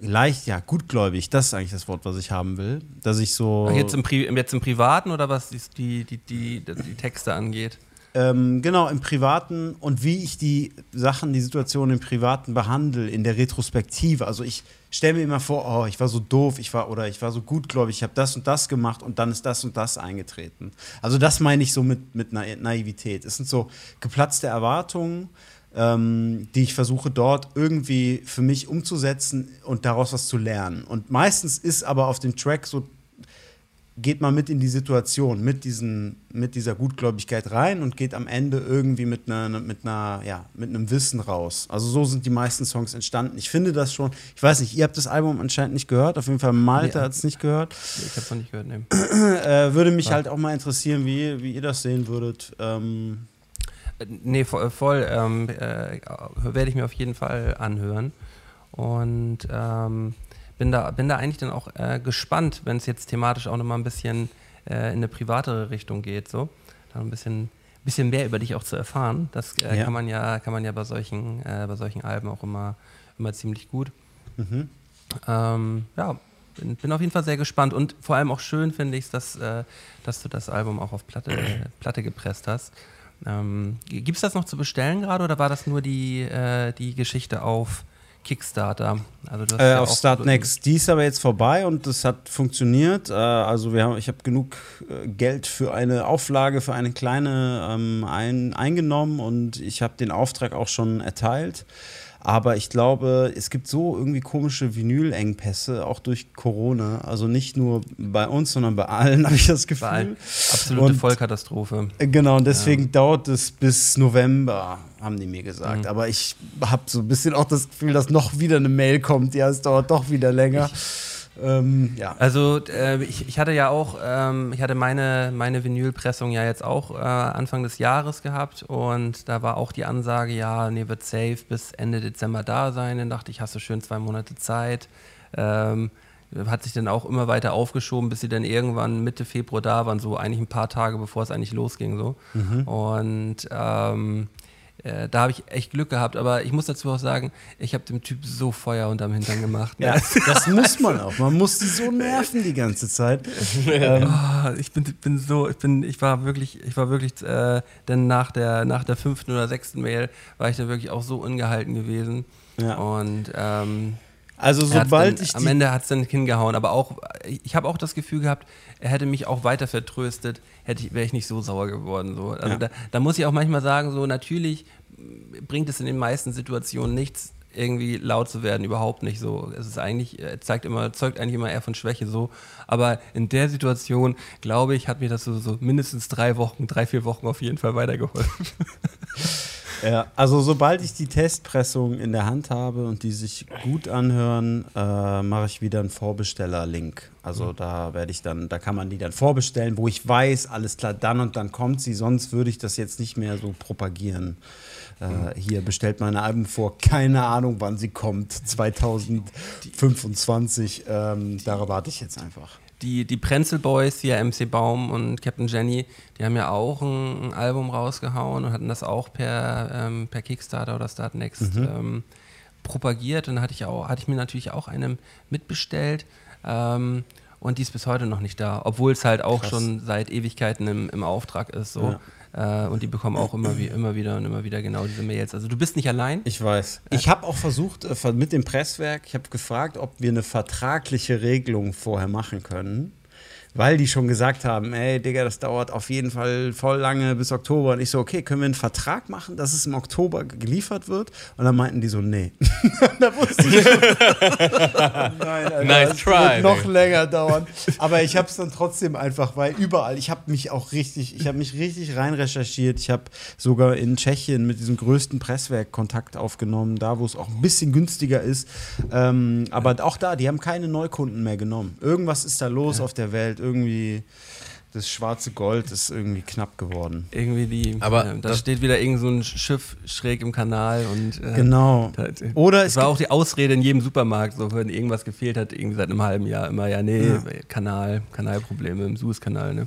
Speaker 3: leicht, ja, gutgläubig. Das ist eigentlich das Wort, was ich haben will. Dass ich so.
Speaker 4: Jetzt im, Pri jetzt im Privaten oder was die, die, die, die Texte angeht?
Speaker 3: Ähm, genau, im Privaten und wie ich die Sachen, die Situation im Privaten behandle, in der Retrospektive. Also ich stelle mir immer vor, oh, ich war so doof, ich war oder ich war so gutgläubig, ich habe das und das gemacht und dann ist das und das eingetreten. Also das meine ich so mit, mit Na Naivität. Es sind so geplatzte Erwartungen, ähm, die ich versuche dort irgendwie für mich umzusetzen und daraus was zu lernen. Und meistens ist aber auf dem Track so geht man mit in die Situation, mit, diesen, mit dieser Gutgläubigkeit rein und geht am Ende irgendwie mit, einer, mit, einer, ja, mit einem Wissen raus. Also so sind die meisten Songs entstanden. Ich finde das schon, ich weiß nicht, ihr habt das Album anscheinend nicht gehört, auf jeden Fall Malte nee, hat es nicht gehört.
Speaker 4: Ich habe es noch nicht gehört, nee.
Speaker 3: äh, würde mich ja. halt auch mal interessieren, wie, wie ihr das sehen würdet. Ähm
Speaker 4: nee, voll, voll ähm, äh, werde ich mir auf jeden Fall anhören. Und ähm, bin da, bin da eigentlich dann auch äh, gespannt, wenn es jetzt thematisch auch nochmal ein bisschen äh, in eine privatere Richtung geht, so. Da ein bisschen, bisschen mehr über dich auch zu erfahren. Das äh, ja. kann man ja, kann man ja bei solchen, äh, bei solchen Alben auch immer, immer ziemlich gut. Mhm. Ähm, ja, bin, bin, auf jeden Fall sehr gespannt und vor allem auch schön finde ich es, dass, äh, dass du das Album auch auf Platte, Platte gepresst hast. Ähm, Gibt es das noch zu bestellen gerade oder war das nur die, äh, die Geschichte auf Kickstarter.
Speaker 3: Also äh, ja auf Start Next. Die ist aber jetzt vorbei und das hat funktioniert. Äh, also wir haben, ich habe genug äh, Geld für eine Auflage, für eine kleine ähm, ein, eingenommen und ich habe den Auftrag auch schon erteilt. Aber ich glaube, es gibt so irgendwie komische Vinylengpässe, auch durch Corona. Also nicht nur bei uns, sondern bei allen, habe ich das Gefühl. Bei allen.
Speaker 4: Absolute und, Vollkatastrophe.
Speaker 3: Genau, und deswegen ja. dauert es bis November, haben die mir gesagt. Mhm. Aber ich habe so ein bisschen auch das Gefühl, dass noch wieder eine Mail kommt. Ja, es dauert doch wieder länger. Ich
Speaker 4: ähm, ja. Also äh, ich, ich, hatte ja auch, ähm, ich hatte meine, meine Vinylpressung ja jetzt auch äh, Anfang des Jahres gehabt und da war auch die Ansage, ja, nee, wird safe bis Ende Dezember da sein. Dann dachte ich, hast du schön zwei Monate Zeit. Ähm, hat sich dann auch immer weiter aufgeschoben, bis sie dann irgendwann Mitte Februar da waren, so eigentlich ein paar Tage bevor es eigentlich losging. So. Mhm. Und ähm, äh, da habe ich echt Glück gehabt, aber ich muss dazu auch sagen, ich habe dem Typ so Feuer unterm Hintern gemacht.
Speaker 3: Ne? Ja, das muss man auch. Man muss die so nerven die ganze Zeit.
Speaker 4: ähm. oh, ich bin, bin so, ich bin, ich war wirklich, ich war wirklich, äh, denn nach der, nach der fünften oder sechsten Mail war ich da wirklich auch so ungehalten gewesen. Ja. Und ähm,
Speaker 3: also sobald
Speaker 4: dann,
Speaker 3: ich
Speaker 4: am Ende hat es dann hingehauen, aber auch ich habe auch das Gefühl gehabt, er hätte mich auch weiter vertröstet, hätte ich wäre ich nicht so sauer geworden so. Also ja. da, da, muss ich auch manchmal sagen, so natürlich bringt es in den meisten Situationen nichts irgendwie laut zu werden, überhaupt nicht so. Es ist eigentlich zeigt immer zeugt eigentlich immer eher von Schwäche so, aber in der Situation, glaube ich, hat mir das so, so mindestens drei Wochen, drei vier Wochen auf jeden Fall weitergeholfen.
Speaker 3: Ja, also sobald ich die Testpressung in der Hand habe und die sich gut anhören, äh, mache ich wieder einen Vorbesteller-Link. Also mhm. da werde ich dann, da kann man die dann vorbestellen, wo ich weiß, alles klar, dann und dann kommt sie, sonst würde ich das jetzt nicht mehr so propagieren. Äh, mhm. hier bestellt meine Alben vor, keine Ahnung, wann sie kommt, 2025. Ähm, darauf warte ich jetzt einfach
Speaker 4: die, die Prenzel Boys, hier MC Baum und Captain Jenny, die haben ja auch ein, ein Album rausgehauen und hatten das auch per, ähm, per Kickstarter oder Startnext mhm. ähm, propagiert. Und da hatte ich, auch, hatte ich mir natürlich auch eine mitbestellt. Ähm, und die ist bis heute noch nicht da, obwohl es halt auch Krass. schon seit Ewigkeiten im, im Auftrag ist. So. Ja. Äh, und die bekommen auch immer, wie, immer wieder und immer wieder genau diese Mails. Also du bist nicht allein.
Speaker 3: Ich weiß. Ich habe auch versucht, äh, mit dem Presswerk, ich habe gefragt, ob wir eine vertragliche Regelung vorher machen können weil die schon gesagt haben, ey, Digga, das dauert auf jeden Fall voll lange bis Oktober. Und ich so, okay, können wir einen Vertrag machen, dass es im Oktober geliefert wird? Und dann meinten die so, nee. da wusste ich schon. Nein, Alter, nice try. Wird noch länger dauern. Aber ich habe es dann trotzdem einfach, weil überall, ich habe mich auch richtig, ich habe mich richtig rein recherchiert. Ich habe sogar in Tschechien mit diesem größten Presswerk Kontakt aufgenommen, da wo es auch ein bisschen günstiger ist. Ähm, aber auch da, die haben keine Neukunden mehr genommen. Irgendwas ist da los ja. auf der Welt irgendwie das schwarze Gold ist irgendwie knapp geworden.
Speaker 4: Irgendwie die. Aber äh, da steht wieder irgend so ein Schiff schräg im Kanal und.
Speaker 3: Äh, genau.
Speaker 4: Das, Oder es war auch die Ausrede in jedem Supermarkt, so wenn irgendwas gefehlt hat, irgendwie seit einem halben Jahr immer, ja, nee, ja. Kanal, Kanalprobleme im Suezkanal, ne?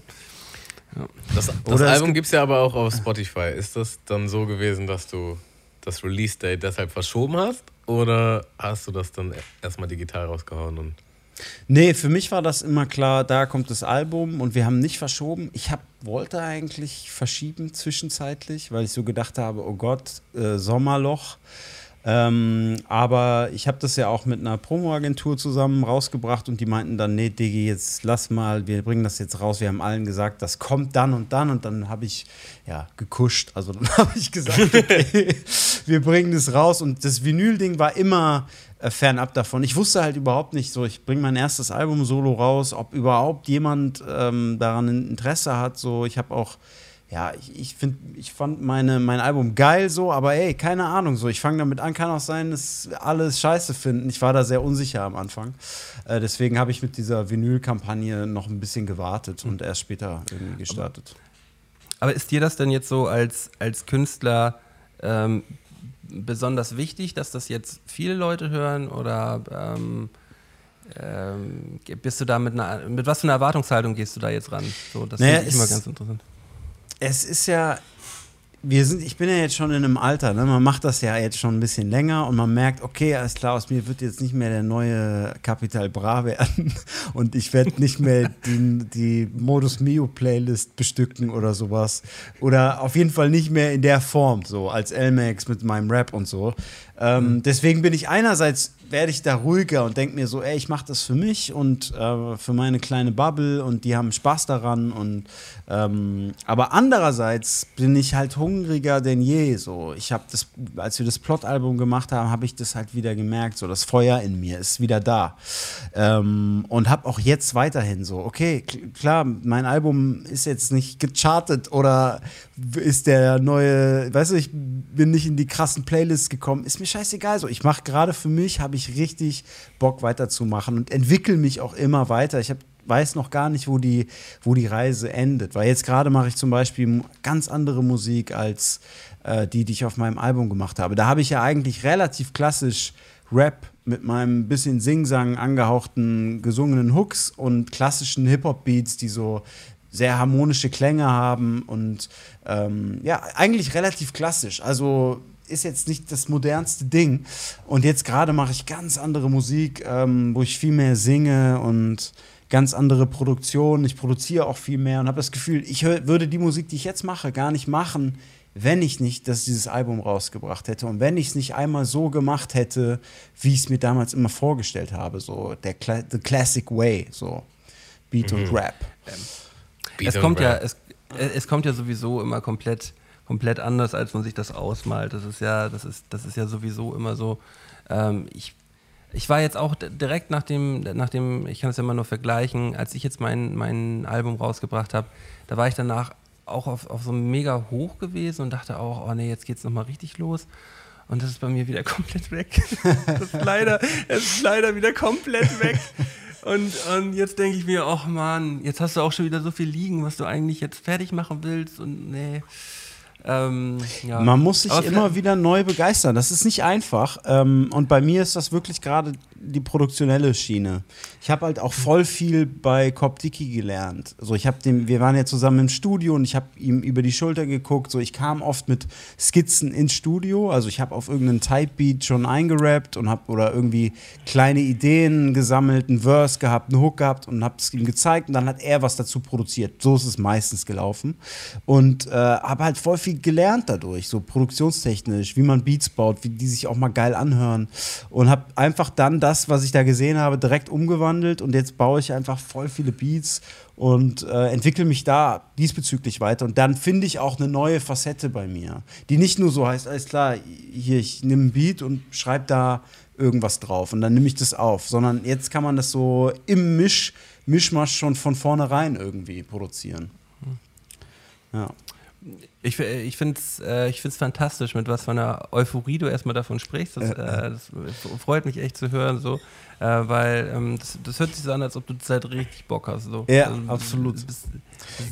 Speaker 2: Ja. Das, das Album gibt es ja aber auch auf Spotify. Ist das dann so gewesen, dass du das Release-Date deshalb verschoben hast? Oder hast du das dann erstmal digital rausgehauen und.
Speaker 3: Nee, für mich war das immer klar, da kommt das Album und wir haben nicht verschoben. Ich hab, wollte eigentlich verschieben zwischenzeitlich, weil ich so gedacht habe, oh Gott, äh, Sommerloch. Ähm, aber ich habe das ja auch mit einer Promo-Agentur zusammen rausgebracht und die meinten dann, nee, Digi, jetzt lass mal, wir bringen das jetzt raus. Wir haben allen gesagt, das kommt dann und dann und dann habe ich ja gekuscht. Also dann habe ich gesagt, okay, wir bringen das raus und das Vinyl-Ding war immer äh, fernab davon. Ich wusste halt überhaupt nicht so, ich bringe mein erstes Album solo raus, ob überhaupt jemand ähm, daran Interesse hat. So, ich habe auch, ja, ich, ich finde, ich fand meine, mein Album geil so, aber ey, keine Ahnung, so, ich fange damit an, kann auch sein, dass alles scheiße finden. Ich war da sehr unsicher am Anfang. Äh, deswegen habe ich mit dieser Vinyl-Kampagne noch ein bisschen gewartet und erst später irgendwie gestartet.
Speaker 4: Aber, aber ist dir das denn jetzt so als, als Künstler ähm, besonders wichtig, dass das jetzt viele Leute hören oder ähm, ähm, bist du da mit einer, mit was für einer Erwartungshaltung gehst du da jetzt ran? So, das naja, finde ich immer ganz interessant.
Speaker 3: Es ist ja, wir sind, ich bin ja jetzt schon in einem Alter, ne? man macht das ja jetzt schon ein bisschen länger und man merkt, okay, alles klar, aus mir wird jetzt nicht mehr der neue Capital Bra werden und ich werde nicht mehr die, die Modus Mio Playlist bestücken oder sowas oder auf jeden Fall nicht mehr in der Form, so als L-Max mit meinem Rap und so. Ähm, mhm. Deswegen bin ich einerseits werde ich da ruhiger und denke mir so, ey, ich mache das für mich und äh, für meine kleine Bubble und die haben Spaß daran und ähm, aber andererseits bin ich halt hungriger denn je. So, ich habe das, als wir das Plot-Album gemacht haben, habe ich das halt wieder gemerkt. So, das Feuer in mir ist wieder da ähm, und habe auch jetzt weiterhin so, okay, klar, mein Album ist jetzt nicht gechartet oder ist der neue, weißt du, ich bin nicht in die krassen Playlists gekommen, ist mir scheißegal. So, ich mache gerade für mich, habe ich richtig Bock weiterzumachen und entwickle mich auch immer weiter. Ich habe weiß noch gar nicht, wo die, wo die Reise endet. Weil jetzt gerade mache ich zum Beispiel ganz andere Musik als äh, die, die ich auf meinem Album gemacht habe. Da habe ich ja eigentlich relativ klassisch Rap mit meinem bisschen Singsang angehauchten gesungenen Hooks und klassischen Hip-Hop-Beats, die so sehr harmonische Klänge haben und ähm, ja, eigentlich relativ klassisch. Also ist jetzt nicht das modernste Ding. Und jetzt gerade mache ich ganz andere Musik, ähm, wo ich viel mehr singe und ganz andere Produktionen. Ich produziere auch viel mehr und habe das Gefühl, ich würde die Musik, die ich jetzt mache, gar nicht machen, wenn ich nicht das, dieses Album rausgebracht hätte und wenn ich es nicht einmal so gemacht hätte, wie ich es mir damals immer vorgestellt habe, so der Cla the Classic Way, so Beat mhm. und Rap. Ähm,
Speaker 4: es kommt ja, es, es kommt ja sowieso immer komplett komplett anders, als man sich das ausmalt. Das ist ja, das ist, das ist ja sowieso immer so. Ähm, ich, ich war jetzt auch direkt nach dem, nach dem, ich kann es ja immer nur vergleichen, als ich jetzt mein, mein Album rausgebracht habe, da war ich danach auch auf, auf so mega hoch gewesen und dachte auch, oh nee, jetzt geht's nochmal richtig los. Und das ist bei mir wieder komplett weg. das ist leider, es ist leider wieder komplett weg. Und, und jetzt denke ich mir, ach Mann, jetzt hast du auch schon wieder so viel liegen, was du eigentlich jetzt fertig machen willst. Und nee.
Speaker 3: Ähm, ja. Man muss sich Aber immer wieder neu begeistern. Das ist nicht einfach. Ähm, und bei mir ist das wirklich gerade die produktionelle Schiene. Ich habe halt auch voll viel bei Cop Dicky gelernt. Also ich habe dem, wir waren ja zusammen im Studio und ich habe ihm über die Schulter geguckt. So, ich kam oft mit Skizzen ins Studio. Also ich habe auf irgendeinen Type Beat schon eingerappt und habe oder irgendwie kleine Ideen gesammelt, einen Verse gehabt, einen Hook gehabt und habe es ihm gezeigt und dann hat er was dazu produziert. So ist es meistens gelaufen und äh, habe halt voll viel gelernt dadurch, so produktionstechnisch, wie man Beats baut, wie die sich auch mal geil anhören und habe einfach dann das das, was ich da gesehen habe, direkt umgewandelt und jetzt baue ich einfach voll viele Beats und äh, entwickle mich da diesbezüglich weiter. Und dann finde ich auch eine neue Facette bei mir, die nicht nur so heißt, alles klar, hier, ich nehme ein Beat und schreibe da irgendwas drauf und dann nehme ich das auf, sondern jetzt kann man das so im Misch, Mischmasch schon von vornherein irgendwie produzieren.
Speaker 4: Ja. Ich, ich finde es äh, ich find's fantastisch, mit was für einer Euphorie du erstmal davon sprichst. Das, äh, das freut mich echt zu hören, so, äh, weil ähm, das, das, hört sich so an, als ob du halt richtig Bock hast. So.
Speaker 3: Ja, also, absolut. Bist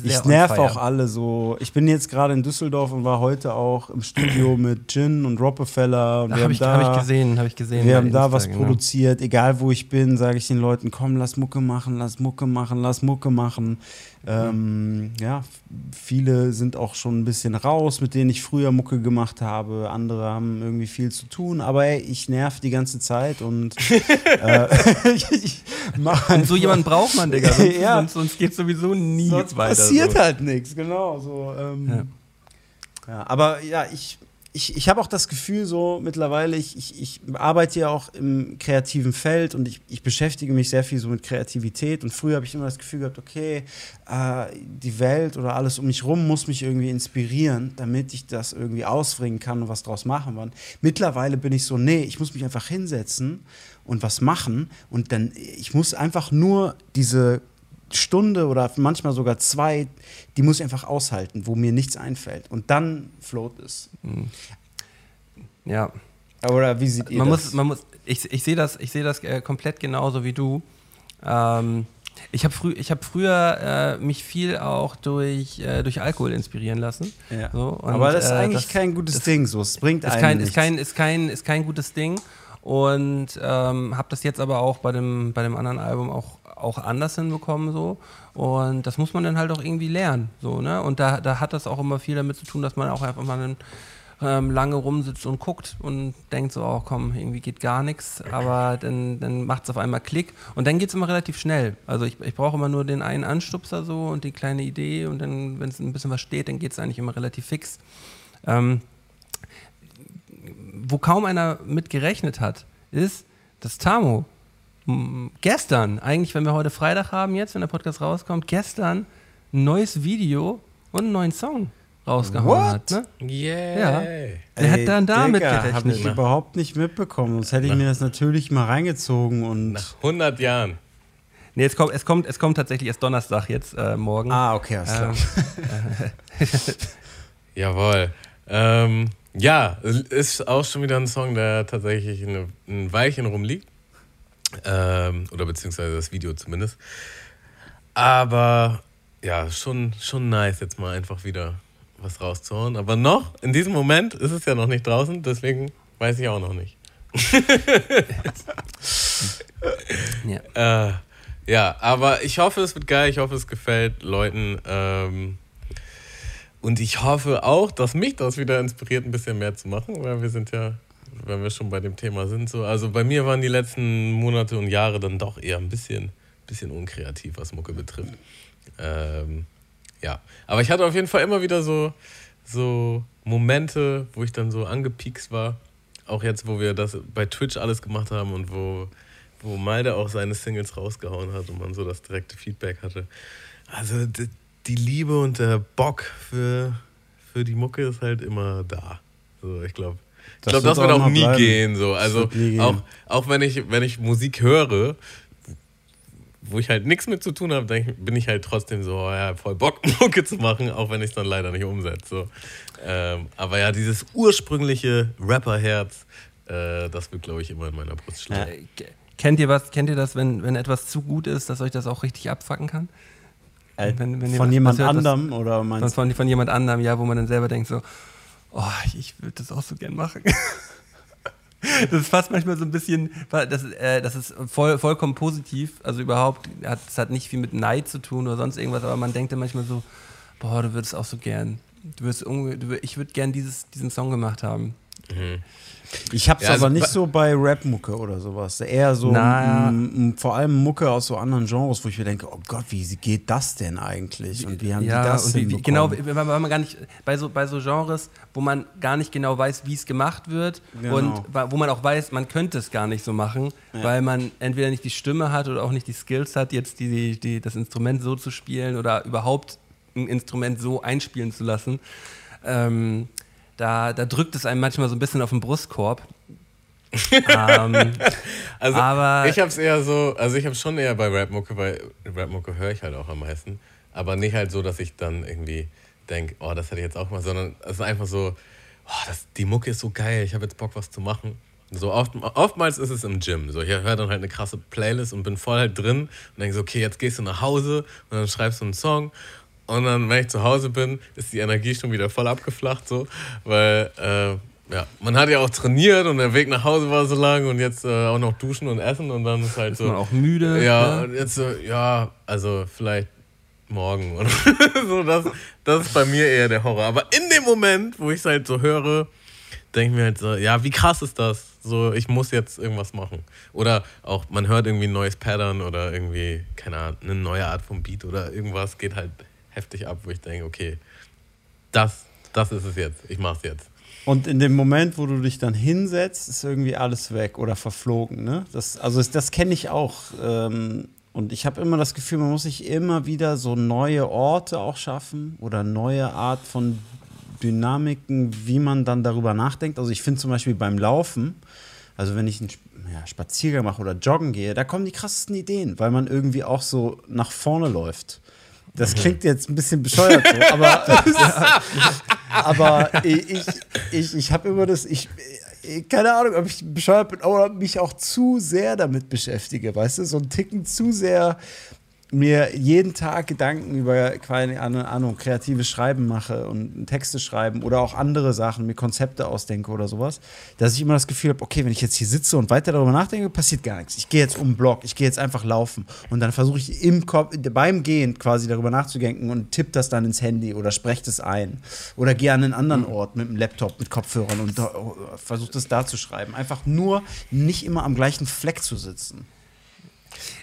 Speaker 3: ich nerv auch alle so. Ich bin jetzt gerade in Düsseldorf und war heute auch im Studio mit Gin und Rockefeller.
Speaker 4: Habe ich, da, hab ich gesehen, habe ich gesehen.
Speaker 3: Wir haben da was produziert. Egal wo ich bin, sage ich den Leuten, komm, lass Mucke machen, lass Mucke machen, lass Mucke machen. Ähm, ja, viele sind auch schon ein bisschen raus, mit denen ich früher Mucke gemacht habe. Andere haben irgendwie viel zu tun, aber ey, ich nerv die ganze Zeit und äh,
Speaker 4: Und so jemanden braucht man, Digga. Sonst, ja. sonst, sonst geht sowieso nie sonst weiter.
Speaker 3: Passiert so. halt nichts, genau. So, ähm, ja. ja. aber ja, ich ich, ich habe auch das Gefühl, so mittlerweile, ich, ich, ich arbeite ja auch im kreativen Feld und ich, ich beschäftige mich sehr viel so mit Kreativität. Und früher habe ich immer das Gefühl gehabt, okay, äh, die Welt oder alles um mich rum muss mich irgendwie inspirieren, damit ich das irgendwie ausbringen kann und was draus machen kann. Mittlerweile bin ich so, nee, ich muss mich einfach hinsetzen und was machen. Und dann, ich muss einfach nur diese Stunde oder manchmal sogar zwei, die muss ich einfach aushalten, wo mir nichts einfällt. Und dann float es. Mhm.
Speaker 4: Ja.
Speaker 3: Oder wie sieht ihr
Speaker 4: man
Speaker 3: das?
Speaker 4: Muss, man muss, ich ich sehe das, ich seh das äh, komplett genauso wie du. Ähm, ich habe frü hab früher äh, mich viel auch durch, äh, durch Alkohol inspirieren lassen.
Speaker 3: Ja. So, und, Aber das ist äh, eigentlich das, kein gutes Ding, so. Es bringt
Speaker 4: ist kein, ist kein, ist, kein, ist kein gutes Ding. Und ähm, habe das jetzt aber auch bei dem, bei dem anderen Album auch auch anders hinbekommen so. Und das muss man dann halt auch irgendwie lernen so ne? Und da, da hat das auch immer viel damit zu tun, dass man auch einfach mal einen, ähm, lange rumsitzt und guckt und denkt so, oh komm, irgendwie geht gar nichts, aber dann, dann macht es auf einmal Klick. Und dann geht es immer relativ schnell. Also ich, ich brauche immer nur den einen Anstupser so und die kleine Idee. Und dann, wenn es ein bisschen was steht, dann geht es eigentlich immer relativ fix. Ähm, wo kaum einer mit gerechnet hat, ist, dass Tamo gestern, eigentlich, wenn wir heute Freitag haben, jetzt, wenn der Podcast rauskommt, gestern ein neues Video und einen neuen Song rausgehauen What? hat. Ne?
Speaker 2: Yeah. Ja.
Speaker 4: Der Ey, hat dann damit Digga, gerechnet.
Speaker 3: habe ich überhaupt nicht mitbekommen. Sonst hätte ich mir das natürlich mal reingezogen und.
Speaker 2: Nach 100 Jahren.
Speaker 4: Nee, es kommt, es kommt, es kommt tatsächlich erst Donnerstag jetzt äh, morgen.
Speaker 3: Ah, okay, alles klar.
Speaker 2: Ähm, Jawohl. Ähm, ja, ist auch schon wieder ein Song, der tatsächlich ein Weilchen rumliegt. Ähm, oder beziehungsweise das Video zumindest. Aber ja, schon, schon nice, jetzt mal einfach wieder was rauszuhauen. Aber noch, in diesem Moment ist es ja noch nicht draußen, deswegen weiß ich auch noch nicht. ja. Äh, ja, aber ich hoffe, es wird geil, ich hoffe, es gefällt Leuten. Ähm, und ich hoffe auch, dass mich das wieder inspiriert, ein bisschen mehr zu machen, weil wir sind ja wenn wir schon bei dem Thema sind. So. Also bei mir waren die letzten Monate und Jahre dann doch eher ein bisschen, bisschen unkreativ, was Mucke betrifft. Ähm, ja, aber ich hatte auf jeden Fall immer wieder so, so Momente, wo ich dann so angepiekst war. Auch jetzt, wo wir das bei Twitch alles gemacht haben und wo, wo Malde auch seine Singles rausgehauen hat und man so das direkte Feedback hatte. Also die Liebe und der Bock für, für die Mucke ist halt immer da. So, ich glaube, ich glaube, das wird auch nie bleiben. gehen. So. Also auch, auch wenn ich, wenn ich Musik höre, wo ich halt nichts mit zu tun habe, bin ich halt trotzdem so, oh ja, voll Bock, Mucke zu machen, auch wenn ich es dann leider nicht umsetze. So. Ähm, aber ja, dieses ursprüngliche Rapperherz, äh, das wird, glaube ich, immer in meiner Brust schlagen.
Speaker 4: Äh, kennt ihr was, kennt ihr das, wenn, wenn etwas zu gut ist, dass euch das auch richtig abfacken kann?
Speaker 3: Äh, wenn, wenn von jemand hört, anderem was, oder
Speaker 4: meinst von, von jemand anderem, ja, wo man dann selber denkt so, oh, ich würde das auch so gern machen. das ist fast manchmal so ein bisschen, das, äh, das ist voll, vollkommen positiv, also überhaupt, es hat nicht viel mit Neid zu tun oder sonst irgendwas, aber man denkt dann manchmal so, boah, du würdest auch so gern, du würdest, ich würde gern dieses, diesen Song gemacht haben. Mhm.
Speaker 3: Ich hab's ja, also aber nicht so bei Rap-Mucke oder sowas. Eher so vor allem Mucke aus so anderen Genres, wo ich mir denke, oh Gott, wie geht das denn eigentlich? Und wie haben ja, die das und wie,
Speaker 4: Genau, weil man gar nicht, bei so, bei so Genres, wo man gar nicht genau weiß, wie es gemacht wird genau. und wo man auch weiß, man könnte es gar nicht so machen, ja. weil man entweder nicht die Stimme hat oder auch nicht die Skills hat, jetzt die, die, das Instrument so zu spielen oder überhaupt ein Instrument so einspielen zu lassen. Ähm, da, da drückt es einem manchmal so ein bisschen auf den Brustkorb.
Speaker 2: ähm, also aber ich habe es eher so, also ich habe schon eher bei Rapmucke, weil Rapmucke höre ich halt auch am meisten, aber nicht halt so, dass ich dann irgendwie denke, oh, das hätte ich jetzt auch mal, sondern es ist einfach so, oh, das, die Mucke ist so geil, ich habe jetzt Bock, was zu machen. So oft, oftmals ist es im Gym. So, ich höre dann halt eine krasse Playlist und bin voll halt drin und denke so, okay, jetzt gehst du nach Hause und dann schreibst du einen Song und dann, wenn ich zu Hause bin, ist die Energie schon wieder voll abgeflacht, so, weil äh, ja, man hat ja auch trainiert und der Weg nach Hause war so lang und jetzt äh, auch noch duschen und essen und dann ist halt
Speaker 4: ist
Speaker 2: so.
Speaker 4: Man auch müde.
Speaker 2: Ja, und jetzt so, ja, also vielleicht morgen oder so. Das, das ist bei mir eher der Horror. Aber in dem Moment, wo ich es halt so höre, denke ich mir halt so, ja, wie krass ist das? So, ich muss jetzt irgendwas machen. Oder auch, man hört irgendwie ein neues Pattern oder irgendwie, keine Ahnung, eine neue Art von Beat oder irgendwas geht halt heftig ab, wo ich denke, okay, das, das ist es jetzt, ich mach's jetzt.
Speaker 3: Und in dem Moment, wo du dich dann hinsetzt, ist irgendwie alles weg oder verflogen. Ne? Das, also das, das kenne ich auch. Ähm, und ich habe immer das Gefühl, man muss sich immer wieder so neue Orte auch schaffen oder neue Art von Dynamiken, wie man dann darüber nachdenkt. Also ich finde zum Beispiel beim Laufen, also wenn ich einen ja, Spaziergang mache oder joggen gehe, da kommen die krassesten Ideen, weil man irgendwie auch so nach vorne läuft. Das klingt jetzt ein bisschen bescheuert so, aber, ja, aber ich, ich, ich habe immer das, ich, keine Ahnung, ob ich bescheuert bin oder mich auch zu sehr damit beschäftige, weißt du, so ein Ticken zu sehr mir jeden Tag Gedanken über keine Ahnung, kreatives Schreiben mache und Texte schreiben oder auch andere Sachen, mir Konzepte ausdenke oder sowas, dass ich immer das Gefühl habe, okay, wenn ich jetzt hier sitze und weiter darüber nachdenke, passiert gar nichts. Ich gehe jetzt um den Block, ich gehe jetzt einfach laufen und dann versuche ich im Kopf, beim Gehen quasi darüber nachzudenken und tippe das dann ins Handy oder spreche das ein oder gehe an einen anderen Ort mit dem Laptop, mit Kopfhörern und versuche das da zu schreiben. Einfach nur nicht immer am gleichen Fleck zu sitzen.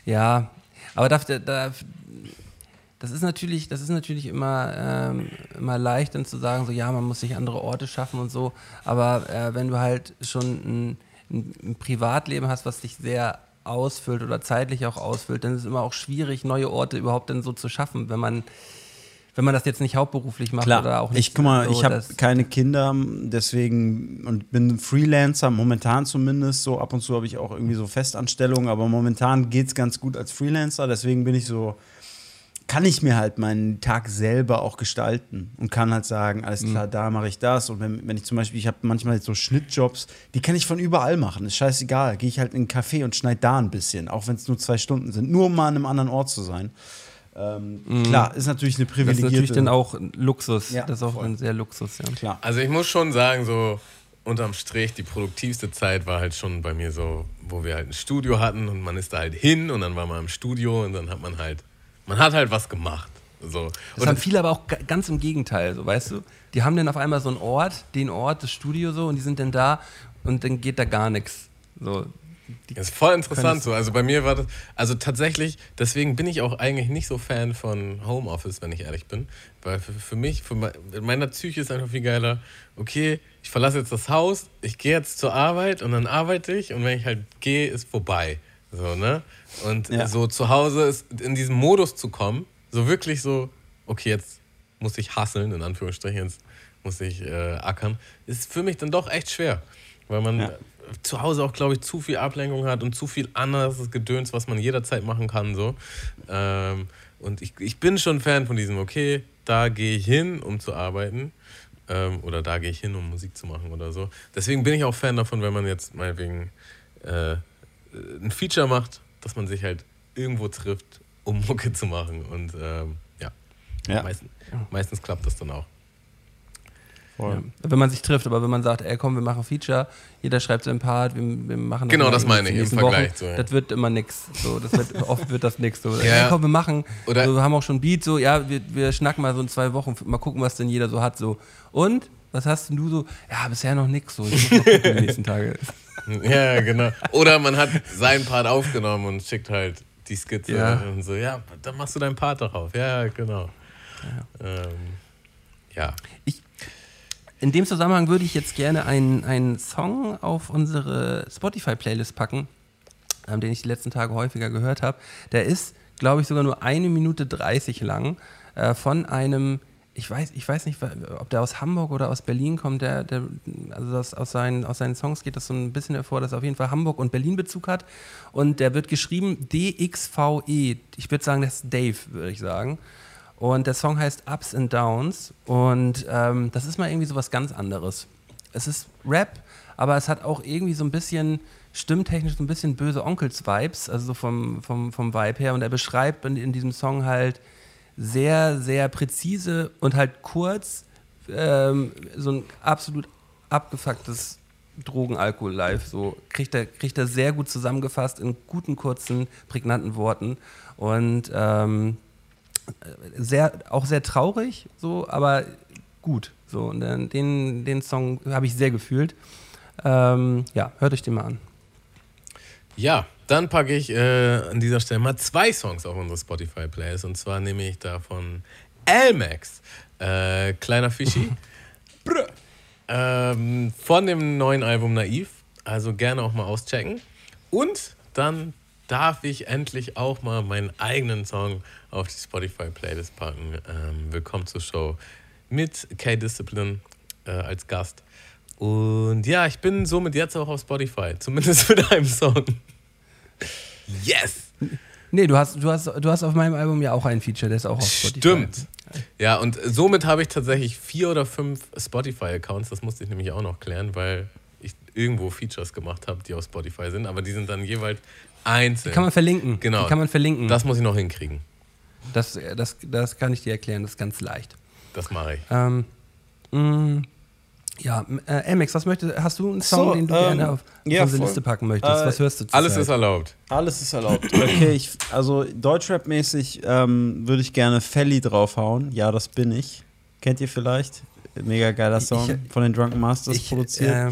Speaker 4: Ja, aber da, da, das ist natürlich, das ist natürlich immer, ähm, immer leicht, dann zu sagen, so ja, man muss sich andere Orte schaffen und so. Aber äh, wenn du halt schon ein, ein, ein, Privatleben hast, was dich sehr ausfüllt oder zeitlich auch ausfüllt, dann ist es immer auch schwierig, neue Orte überhaupt dann so zu schaffen, wenn man wenn man das jetzt nicht hauptberuflich macht
Speaker 3: Klar.
Speaker 4: oder auch
Speaker 3: nicht. Ich guck mal, so, ich habe keine Kinder, deswegen und bin Freelancer, momentan zumindest. So ab und zu habe ich auch irgendwie so Festanstellungen, aber momentan geht es ganz gut als Freelancer. Deswegen bin ich so, kann ich mir halt meinen Tag selber auch gestalten und kann halt sagen, alles klar, mhm. da mache ich das. Und wenn, wenn ich zum Beispiel, ich habe manchmal so Schnittjobs, die kann ich von überall machen. Ist scheißegal. Gehe ich halt in einen Café und schneide da ein bisschen, auch wenn es nur zwei Stunden sind, nur um mal an einem anderen Ort zu sein. Ähm, mhm. Klar, ist natürlich eine privilegierte. Das ist natürlich
Speaker 4: dann auch Luxus. Ja, das ist auch voll. ein sehr Luxus, ja.
Speaker 2: Klar. Also ich muss schon sagen, so unterm Strich, die produktivste Zeit war halt schon bei mir so, wo wir halt ein Studio hatten und man ist da halt hin und dann war man im Studio und dann hat man halt, man hat halt was gemacht. So.
Speaker 4: Das und haben viele aber auch ganz im Gegenteil, so weißt du? Die haben dann auf einmal so einen Ort, den Ort, das Studio so und die sind dann da und dann geht da gar nichts. So,
Speaker 2: das ist voll interessant so. Also bei mir war das, also tatsächlich, deswegen bin ich auch eigentlich nicht so Fan von Homeoffice, wenn ich ehrlich bin. Weil für, für mich, für meiner Psyche ist einfach viel geiler, okay, ich verlasse jetzt das Haus, ich gehe jetzt zur Arbeit und dann arbeite ich und wenn ich halt gehe, ist vorbei. So, ne? Und ja. so zu Hause ist in diesen Modus zu kommen, so wirklich so, okay, jetzt muss ich hasseln, in Anführungsstrichen, jetzt muss ich äh, ackern, ist für mich dann doch echt schwer. Weil man, ja zu Hause auch, glaube ich, zu viel Ablenkung hat und zu viel anderes Gedöns, was man jederzeit machen kann. So. Ähm, und ich, ich bin schon Fan von diesem, okay, da gehe ich hin, um zu arbeiten. Ähm, oder da gehe ich hin, um Musik zu machen oder so. Deswegen bin ich auch Fan davon, wenn man jetzt meinetwegen äh, ein Feature macht, dass man sich halt irgendwo trifft, um Mucke zu machen. Und ähm, ja,
Speaker 3: Ja.
Speaker 2: Meistens, meistens klappt das dann auch.
Speaker 4: Ja. Wenn man sich trifft, aber wenn man sagt, ey komm, wir machen Feature, jeder schreibt seinen Part, wir, wir machen
Speaker 2: Genau, das meine ich, im Vergleich
Speaker 4: Wochen,
Speaker 2: so, ja.
Speaker 4: Das wird immer nix. So, das wird, oft wird das nix. So,
Speaker 2: Ja.
Speaker 4: ey, komm, wir machen.
Speaker 2: Oder-
Speaker 4: so, wir haben auch schon Beat, so, ja, wir, wir schnacken mal so in zwei Wochen, mal gucken, was denn jeder so hat. So. Und? Was hast denn du so? Ja, bisher noch nix. So, ich muss noch gucken die nächsten Tage.
Speaker 2: Ja, genau. Oder man hat seinen Part aufgenommen und schickt halt die Skizze
Speaker 4: Ja.
Speaker 2: und so, ja, dann machst du deinen Part darauf. Ja, genau. Ähm, ja.
Speaker 4: In dem Zusammenhang würde ich jetzt gerne einen, einen Song auf unsere Spotify-Playlist packen, ähm, den ich die letzten Tage häufiger gehört habe. Der ist, glaube ich, sogar nur eine Minute 30 lang äh, von einem, ich weiß, ich weiß nicht, ob der aus Hamburg oder aus Berlin kommt. Der, der, also das, aus, seinen, aus seinen Songs geht das so ein bisschen hervor, dass er auf jeden Fall Hamburg und Berlin Bezug hat. Und der wird geschrieben DXVE. Ich würde sagen, das ist Dave, würde ich sagen. Und der Song heißt Ups and Downs. Und ähm, das ist mal irgendwie so was ganz anderes. Es ist Rap, aber es hat auch irgendwie so ein bisschen stimmtechnisch so ein bisschen böse Onkels-Vibes, also so vom, vom, vom Vibe her. Und er beschreibt in, in diesem Song halt sehr, sehr präzise und halt kurz ähm, so ein absolut abgefucktes Drogen-Alkohol-Life. So kriegt er, kriegt er sehr gut zusammengefasst in guten, kurzen, prägnanten Worten. Und ähm, sehr, auch sehr traurig, so, aber gut. So, und den, den Song habe ich sehr gefühlt. Ähm, ja, hört euch den mal an.
Speaker 2: Ja, dann packe ich äh, an dieser Stelle mal zwei Songs auf unsere Spotify-Plays. Und zwar nehme ich davon L-Max, äh, Kleiner Fischi, ähm, von dem neuen Album Naiv. Also gerne auch mal auschecken. Und dann darf ich endlich auch mal meinen eigenen Song auf die Spotify-Playlist packen. Ähm, Willkommen zur Show mit K-Discipline äh, als Gast. Und ja, ich bin somit jetzt auch auf Spotify, zumindest mit einem Song. Yes!
Speaker 4: Nee, du hast, du, hast, du hast auf meinem Album ja auch ein Feature, der ist auch auf Spotify.
Speaker 2: Stimmt. Ja, und somit habe ich tatsächlich vier oder fünf Spotify-Accounts. Das musste ich nämlich auch noch klären, weil ich irgendwo Features gemacht habe, die auf Spotify sind, aber die sind dann jeweils einzeln.
Speaker 4: Die kann man verlinken.
Speaker 2: Genau.
Speaker 4: Die kann man verlinken.
Speaker 2: das muss ich noch hinkriegen.
Speaker 4: Das, das, das kann ich dir erklären, das ist ganz leicht.
Speaker 2: Das mache ich.
Speaker 4: Ähm, mh, ja, äh, Amex, was möchtest, hast du einen Song,
Speaker 3: So,
Speaker 4: den du
Speaker 3: ähm,
Speaker 4: gerne auf
Speaker 3: ja,
Speaker 4: unsere
Speaker 3: voll.
Speaker 4: Liste packen möchtest?
Speaker 3: Äh,
Speaker 4: was hörst du
Speaker 2: Alles
Speaker 4: zurzeit?
Speaker 2: ist erlaubt.
Speaker 3: Alles ist erlaubt. Okay, ich, also Deutschrap-mäßig ähm, würde ich gerne Felly draufhauen. Ja, das bin ich. Kennt ihr vielleicht? Mega geiler Song
Speaker 4: Ich-
Speaker 3: von den Drunken Masters
Speaker 4: Ich,
Speaker 3: produziert.
Speaker 4: äh,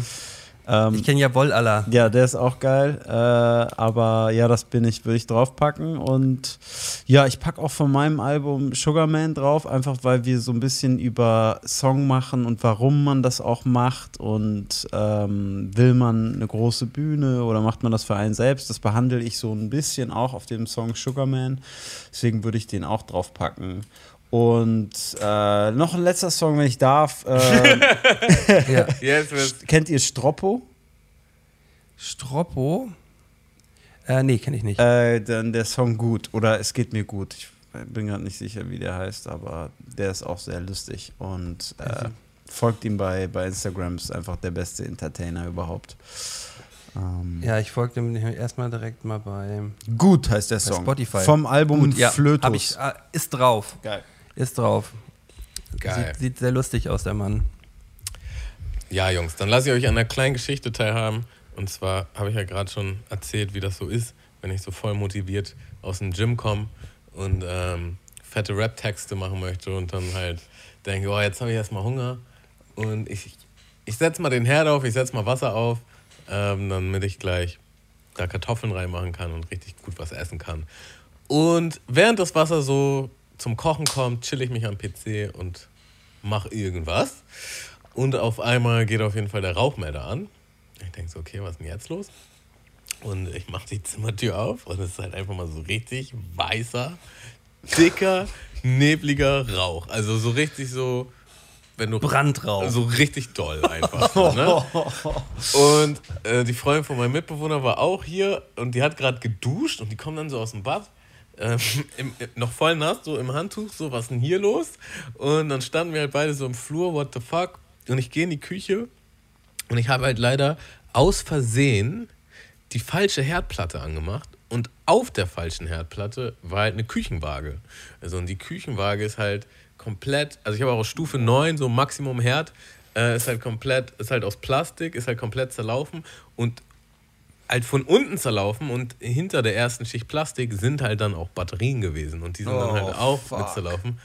Speaker 3: ähm,
Speaker 4: ich kenne ja Woll Allah.
Speaker 3: ja, der ist auch geil. Äh, aber ja, das bin ich, würde ich draufpacken. Und ja, ich packe auch von meinem Album Sugarman drauf, einfach weil wir so ein bisschen über Song machen und warum man das auch macht. Und ähm, will man eine große Bühne oder macht man das für einen selbst? Das behandle ich so ein bisschen auch auf dem Song Sugarman. Deswegen würde ich den auch draufpacken. Und äh, noch ein letzter Song, wenn ich darf. Äh,
Speaker 4: Ja.
Speaker 2: Wird's.
Speaker 3: kennt ihr Stroppo?
Speaker 4: Stroppo? Äh, nee, kenne ich nicht.
Speaker 3: Äh, dann der Song gut oder es geht mir gut. Ich bin gerade nicht sicher, wie der heißt, aber der ist auch sehr lustig und äh, folgt ihm bei, bei Instagram, ist einfach der beste Entertainer überhaupt. Ähm,
Speaker 4: ja, ich folge dem erstmal direkt mal bei,
Speaker 3: Gut heißt der Song.
Speaker 4: Spotify.
Speaker 3: Vom Album
Speaker 4: Gut, ja,
Speaker 3: Flötus.
Speaker 4: ich, ah, ist drauf.
Speaker 3: Geil.
Speaker 4: Ist drauf.
Speaker 2: Geil.
Speaker 4: Sieht, sieht sehr lustig aus, der Mann.
Speaker 2: Ja, Jungs, dann lasse ich euch an einer kleinen Geschichte teilhaben. Und zwar habe ich ja gerade schon erzählt, wie das so ist, wenn ich so voll motiviert aus dem Gym komme und ähm, fette Rap-Texte machen möchte und dann halt denke, oh, jetzt habe ich erstmal Hunger und ich, ich setze mal den Herd auf, ich setze mal Wasser auf, ähm, damit ich gleich da Kartoffeln reinmachen kann und richtig gut was essen kann. Und während das Wasser so zum Kochen kommt, chill ich mich am PC und mache irgendwas. Und auf einmal geht auf jeden Fall der Rauchmelder an. Ich denke so, okay, was ist denn jetzt los? Und ich mache die Zimmertür auf und es ist halt einfach mal so richtig weißer, dicker, nebliger Rauch. Also so richtig so wenn du
Speaker 4: Brandraum.
Speaker 2: so richtig doll einfach. so, ne? Und äh, die Freundin von meinem Mitbewohner war auch hier und die hat gerade geduscht und die kommt dann so aus dem Bad. Ähm, im, noch voll nass, so im Handtuch, so, was ist denn hier los? Und dann standen wir halt beide so im Flur, what the fuck? Und ich gehe in die Küche und ich habe halt leider aus Versehen die falsche Herdplatte angemacht und auf der falschen Herdplatte war halt eine Küchenwaage. Also und die Küchenwaage ist halt komplett, also ich habe auch Stufe 9, so Maximum Herd, äh, ist halt komplett, ist halt aus Plastik, ist halt komplett zerlaufen und halt von unten zerlaufen und hinter der ersten Schicht Plastik sind halt dann auch Batterien gewesen und die sind dann
Speaker 4: Oh,
Speaker 2: halt auch
Speaker 4: fuck.
Speaker 2: mit zerlaufen.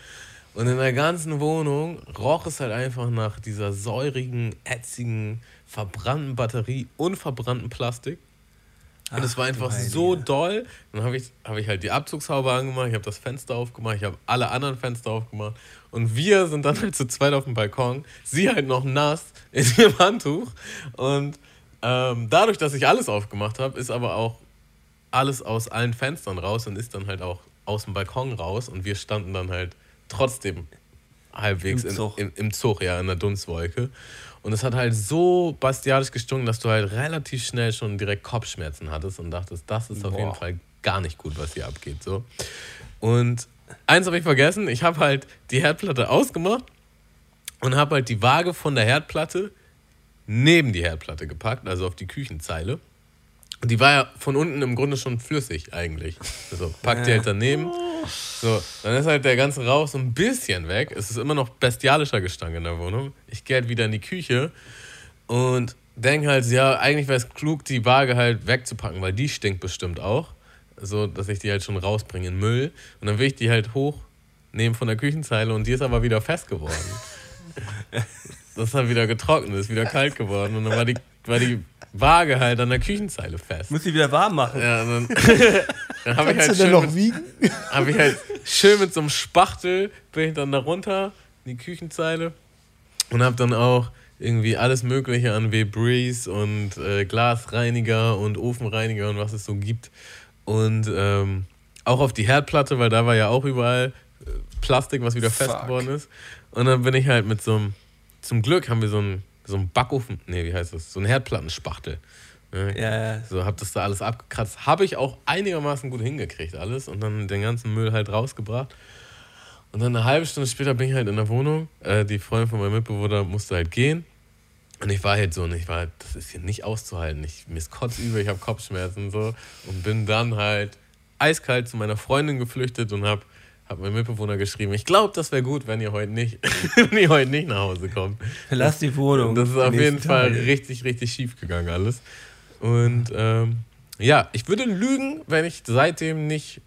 Speaker 2: Und in der ganzen Wohnung roch es halt einfach nach dieser säurigen, ätzigen, verbrannten Batterie und verbrannten Plastik. Und es war einfach so doll. Dann habe ich, hab ich halt die Abzugshaube angemacht, ich habe das Fenster aufgemacht, ich habe alle anderen Fenster aufgemacht. Und wir sind dann halt zu zweit auf dem Balkon. Sie halt noch nass in ihrem Handtuch. Und ähm, dadurch, dass ich alles aufgemacht habe, ist aber auch alles aus allen Fenstern raus und ist dann halt auch aus dem Balkon raus. Und wir standen dann halt trotzdem halbwegs
Speaker 4: Im
Speaker 2: in,
Speaker 4: Zug.
Speaker 2: im, im Zug, ja, in der Dunstwolke. Und es hat halt so bastialisch gestunken, dass du halt relativ schnell schon direkt Kopfschmerzen hattest und dachtest, das ist auf jeden
Speaker 3: Boah.
Speaker 2: Fall gar nicht gut, was hier abgeht. So. Und eins habe ich vergessen, ich habe halt die Herdplatte ausgemacht und habe halt die Waage von der Herdplatte neben die Herdplatte gepackt, also auf die Küchenzeile. Und die war ja von unten im Grunde schon flüssig eigentlich. Also packt die halt daneben. So, dann ist halt der ganze Rauch so ein bisschen weg. Es ist immer noch bestialischer Gestank in der Wohnung. Ich gehe halt wieder in die Küche und denke halt, ja, eigentlich wäre es klug, die Waage halt wegzupacken, weil die stinkt bestimmt auch. So, dass ich die halt schon rausbringe in Müll. Und dann will ich die halt hochnehmen von der Küchenzeile und die ist aber wieder fest geworden. Das ist dann wieder getrocknet, ist wieder kalt geworden. Und dann war die, war die Waage halt an der Küchenzeile fest.
Speaker 4: Muss sie wieder warm machen.
Speaker 2: Ja, und dann, dann habe ich,
Speaker 3: Kannst
Speaker 2: halt
Speaker 3: du denn
Speaker 2: schön
Speaker 3: noch
Speaker 2: mit,
Speaker 3: wiegen?
Speaker 2: hab ich halt schön mit so einem Spachtel bin ich dann da runter in die Küchenzeile und habe dann auch irgendwie alles Mögliche an Webrice und äh, Glasreiniger und Ofenreiniger und was es so gibt. Und ähm, auch auf die Herdplatte, weil da war ja auch überall äh, Plastik, was wieder fest
Speaker 3: Fuck.
Speaker 2: geworden ist. Und dann bin ich halt mit so einem, zum Glück haben wir so einen, so einen Backofen, nee, wie heißt das? So einen Herdplattenspachtel. Ne?
Speaker 4: Ja, ja.
Speaker 2: So, hab das da alles abgekratzt. Habe ich auch einigermaßen gut hingekriegt, alles. Und dann den ganzen Müll halt rausgebracht. Und dann eine halbe Stunde später bin ich halt in der Wohnung. Äh, die Freundin von meinem Mitbewohner musste halt gehen. Und ich war halt so, und ich war, halt, das ist hier nicht auszuhalten. Ich, mir ist kotzübel, ich habe Kopfschmerzen so. Und bin dann halt eiskalt zu meiner Freundin geflüchtet und habe hab meinem Mitbewohner geschrieben, ich glaube, das wäre gut, wenn ihr heute nicht, wenn ihr heute nicht nach Hause kommt.
Speaker 4: Verlass die Wohnung.
Speaker 2: Das ist auf jeden Fall
Speaker 4: Tage.
Speaker 2: richtig, richtig schief gegangen alles. Und ähm, ja, ich würde lügen, wenn ich seitdem nicht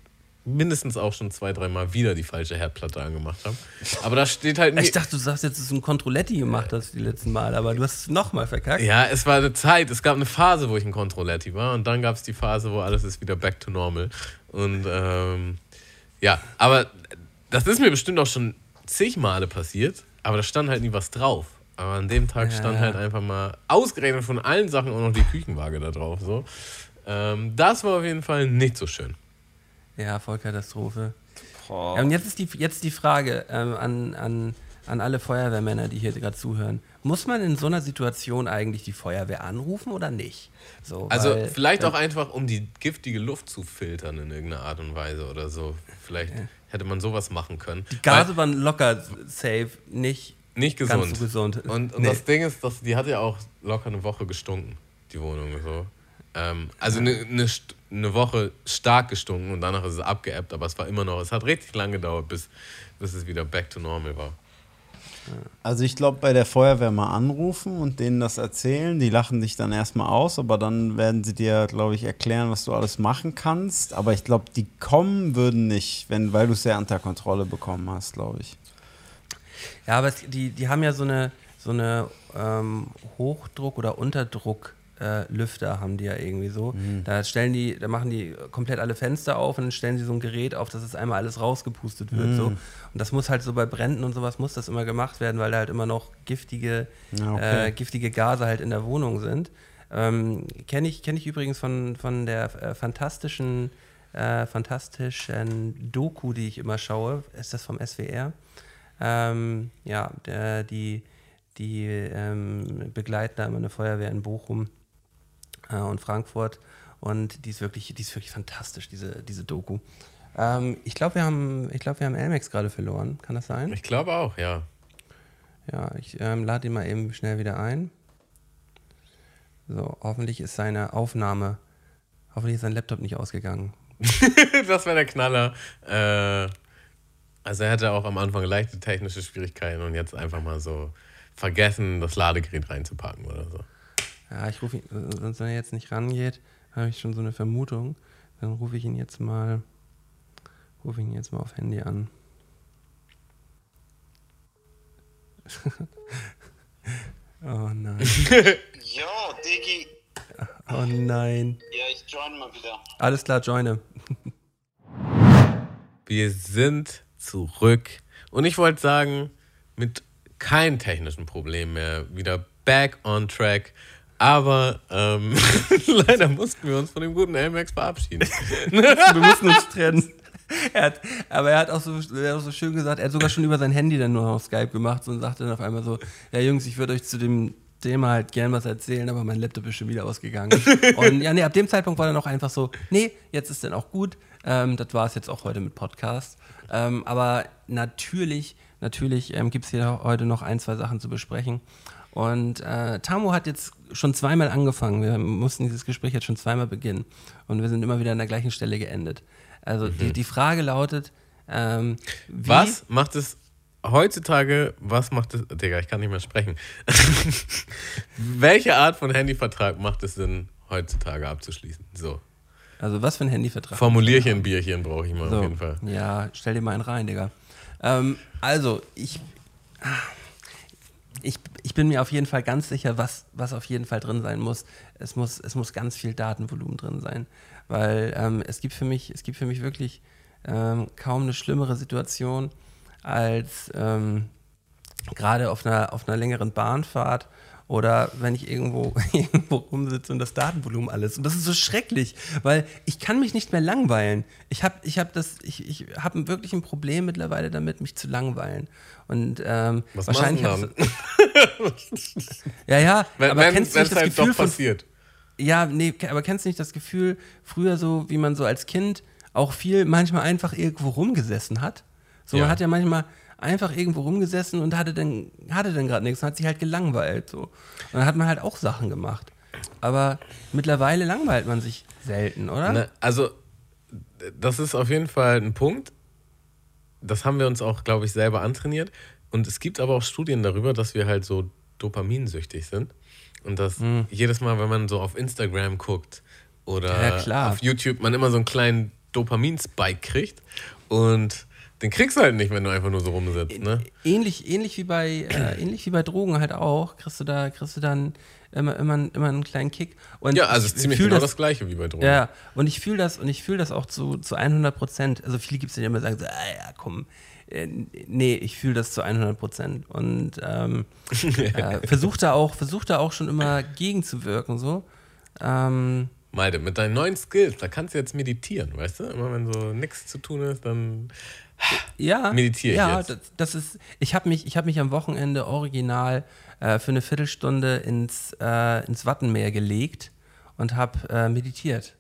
Speaker 2: mindestens auch schon zwei, dreimal wieder die falsche Herdplatte angemacht habe. Aber da steht halt
Speaker 4: Ich
Speaker 2: nicht.
Speaker 4: dachte, du sagst jetzt, dass du ein Controletti gemacht hast die letzten Mal, aber du hast es nochmal verkackt.
Speaker 2: Ja, es war eine Zeit, es gab eine Phase, wo ich ein Controletti war und dann gab es die Phase, wo alles ist wieder back to normal. Und ähm, ja, aber das ist mir bestimmt auch schon zig Male passiert, aber da stand halt nie was drauf. Aber an dem Tag
Speaker 4: Ja.
Speaker 2: stand halt einfach mal ausgerechnet von allen Sachen auch noch die Küchenwaage da drauf. So. Ähm, das war auf jeden Fall nicht so schön.
Speaker 4: Ja, Vollkatastrophe. Ja, und jetzt ist die, jetzt die Frage ähm, an, an, an alle Feuerwehrmänner, die hier gerade zuhören. Muss man in so einer Situation eigentlich die Feuerwehr anrufen oder nicht? So,
Speaker 2: Also
Speaker 4: weil,
Speaker 2: vielleicht
Speaker 4: äh,
Speaker 2: auch einfach, um die giftige Luft zu filtern in irgendeiner Art und Weise oder so. Vielleicht hätte man sowas machen können.
Speaker 4: Die Gase waren locker safe, nicht
Speaker 2: Nicht
Speaker 4: ganz
Speaker 2: gesund.
Speaker 4: so gesund.
Speaker 2: Und, und
Speaker 4: Nee.
Speaker 2: das Ding ist, dass die hat ja auch locker eine Woche gestunken, die Wohnung. So. Ähm, also eine, eine, eine Woche stark gestunken und danach ist es abgeebbt, aber es war immer noch, es hat richtig lange gedauert, bis, bis es wieder back to normal war.
Speaker 3: Also ich glaube, bei der Feuerwehr mal anrufen und denen das erzählen. Die lachen dich dann erstmal aus, aber dann werden sie dir, glaube ich, erklären, was du alles machen kannst. Aber ich glaube, die kommen würden nicht, wenn, weil du es ja unter Kontrolle bekommen hast, glaube ich.
Speaker 4: Ja, aber es, die, die haben ja so eine, so eine ähm, Hochdruck- oder Unterdruck. Äh, Lüfter haben die ja irgendwie so. Da stellen die, da machen die komplett alle Fenster auf und dann stellen sie so ein Gerät auf, dass es einmal alles rausgepustet wird. So. Und das muss halt so bei Bränden und sowas muss das immer gemacht werden, weil da halt immer noch giftige,
Speaker 3: Ja, okay.
Speaker 4: äh, giftige Gase halt in der Wohnung sind. Ähm, Kenne ich, kenn ich übrigens von, von der äh, fantastischen, äh, fantastischen Doku, die ich immer schaue. Ist das vom SWR? Ähm, ja, der, die, die ähm, begleiten da immer eine Feuerwehr in Bochum äh, und Frankfurt. Und die ist wirklich, die ist wirklich fantastisch, diese, diese Doku. Ähm, ich glaube, wir haben, ich glaube, wir haben Elmex gerade verloren. Kann das sein?
Speaker 2: Ich glaube auch, ja.
Speaker 4: Ja, ich ähm, lade ihn mal eben schnell wieder ein. So, hoffentlich ist seine Aufnahme, hoffentlich ist sein Laptop nicht ausgegangen.
Speaker 2: das wäre der Knaller. Äh, also er hatte auch am Anfang leichte technische Schwierigkeiten und jetzt einfach mal so vergessen, das Ladegerät reinzupacken oder so.
Speaker 4: Ja, ich rufe ihn, äh, sonst wenn er jetzt nicht rangeht, habe ich schon so eine Vermutung. Dann rufe ich ihn jetzt mal, rufe ihn jetzt mal auf Handy an. oh nein.
Speaker 5: Jo, Diggi.
Speaker 4: Oh nein.
Speaker 5: Ja, ich join mal wieder.
Speaker 4: Alles klar, joine.
Speaker 2: Wir sind zurück und ich wollte sagen, mit keinem technischen Problem mehr, wieder back on track. Aber ähm, leider mussten wir uns von dem guten LMAX verabschieden.
Speaker 4: Wir mussten uns trennen. Er hat, aber er hat, auch so, er hat auch so schön gesagt, er hat sogar schon über sein Handy dann nur auf Skype gemacht und sagte dann auf einmal so, ja Jungs, ich würde euch zu dem Thema halt gern was erzählen, aber mein Laptop ist schon wieder ausgegangen. und ja, nee, ab dem Zeitpunkt war dann auch einfach so, nee, jetzt ist dann auch gut. Ähm, das war es jetzt auch heute mit Podcast. Ähm, aber natürlich, natürlich ähm, gibt es hier heute noch ein, zwei Sachen zu besprechen. Und äh, Tamu hat jetzt schon zweimal angefangen. Wir mussten dieses Gespräch jetzt schon zweimal beginnen. Und wir sind immer wieder an der gleichen Stelle geendet. Also die, die Frage lautet, ähm,
Speaker 2: Was macht es heutzutage, was macht es, Digga, ich kann nicht mehr sprechen. Welche Art von Handyvertrag macht es Sinn, heutzutage abzuschließen? So.
Speaker 4: Also was für ein Handyvertrag?
Speaker 2: Formulierchen, Bierchen brauche ich mal
Speaker 4: So,
Speaker 2: auf jeden Fall.
Speaker 4: Ja, stell dir mal einen rein, Digga. Ähm, also, ich, ich, ich bin mir auf jeden Fall ganz sicher, was, was auf jeden Fall drin sein muss. Es muss, es muss ganz viel Datenvolumen drin sein. Weil ähm, es, gibt für mich, es gibt für mich wirklich ähm, kaum eine schlimmere Situation, als ähm, gerade auf einer, auf einer längeren Bahnfahrt oder wenn ich irgendwo, irgendwo rumsitze und das Datenvolumen alles. Und das ist so schrecklich, weil ich kann mich nicht mehr langweilen. Ich habe ich hab das, ich, ich habe wirklich ein Problem mittlerweile damit, mich zu langweilen. Und ähm,
Speaker 2: Was
Speaker 4: wahrscheinlich hab's- Ja, ja,
Speaker 2: Wenn
Speaker 4: aber
Speaker 2: es
Speaker 4: kennst du nicht das
Speaker 2: halt
Speaker 4: Gefühl
Speaker 2: doch
Speaker 4: von
Speaker 2: passiert.
Speaker 4: Ja, nee, aber kennst du nicht das Gefühl, früher so, wie man so als Kind auch viel manchmal einfach irgendwo rumgesessen hat? So,
Speaker 2: Ja.
Speaker 4: man hat ja manchmal einfach irgendwo rumgesessen und hatte dann, hatte dann gerade nichts und hat sich halt gelangweilt. So. Und dann hat man halt auch Sachen gemacht. Aber mittlerweile langweilt man sich selten, oder?
Speaker 2: Ne, also, das ist auf jeden Fall ein Punkt. Das haben wir uns auch, glaube ich, selber antrainiert. Und es gibt aber auch Studien darüber, dass wir halt so dopaminsüchtig sind. Und dass
Speaker 4: Hm.
Speaker 2: jedes Mal, wenn man so auf Instagram guckt oder
Speaker 4: Ja,
Speaker 2: auf YouTube, man immer so einen kleinen Dopaminspike kriegt. Und den kriegst du halt nicht, wenn du einfach nur so rumsitzt. Ne?
Speaker 4: Ähnlich, ähnlich, wie bei, äh, ähnlich wie bei Drogen halt auch, kriegst du da, kriegst du dann immer, immer, immer einen kleinen Kick. Und
Speaker 2: Ja, also es
Speaker 4: ich
Speaker 2: ist ziemlich genau
Speaker 4: das,
Speaker 2: das gleiche wie bei Drogen.
Speaker 4: Ja, und ich fühle das und ich fühle das auch zu, zu 100 Prozent. Also viele gibt es, die immer sagen, so, ah, ja, komm, äh, nee, ich fühle das zu 100 Prozent und ähm, äh, versuche da auch, versuch da auch schon immer gegenzuwirken so. Ähm,
Speaker 2: Malte, mit deinen neuen Skills, da kannst du jetzt meditieren, weißt du? Immer wenn so nichts zu tun ist, dann.
Speaker 4: ja,
Speaker 2: Meditiere ich
Speaker 4: ja,
Speaker 2: jetzt.
Speaker 4: Das, das ist. Ich habe mich, ich habe mich am Wochenende original äh, für eine Viertelstunde ins äh, ins Wattenmeer gelegt und habe äh, meditiert.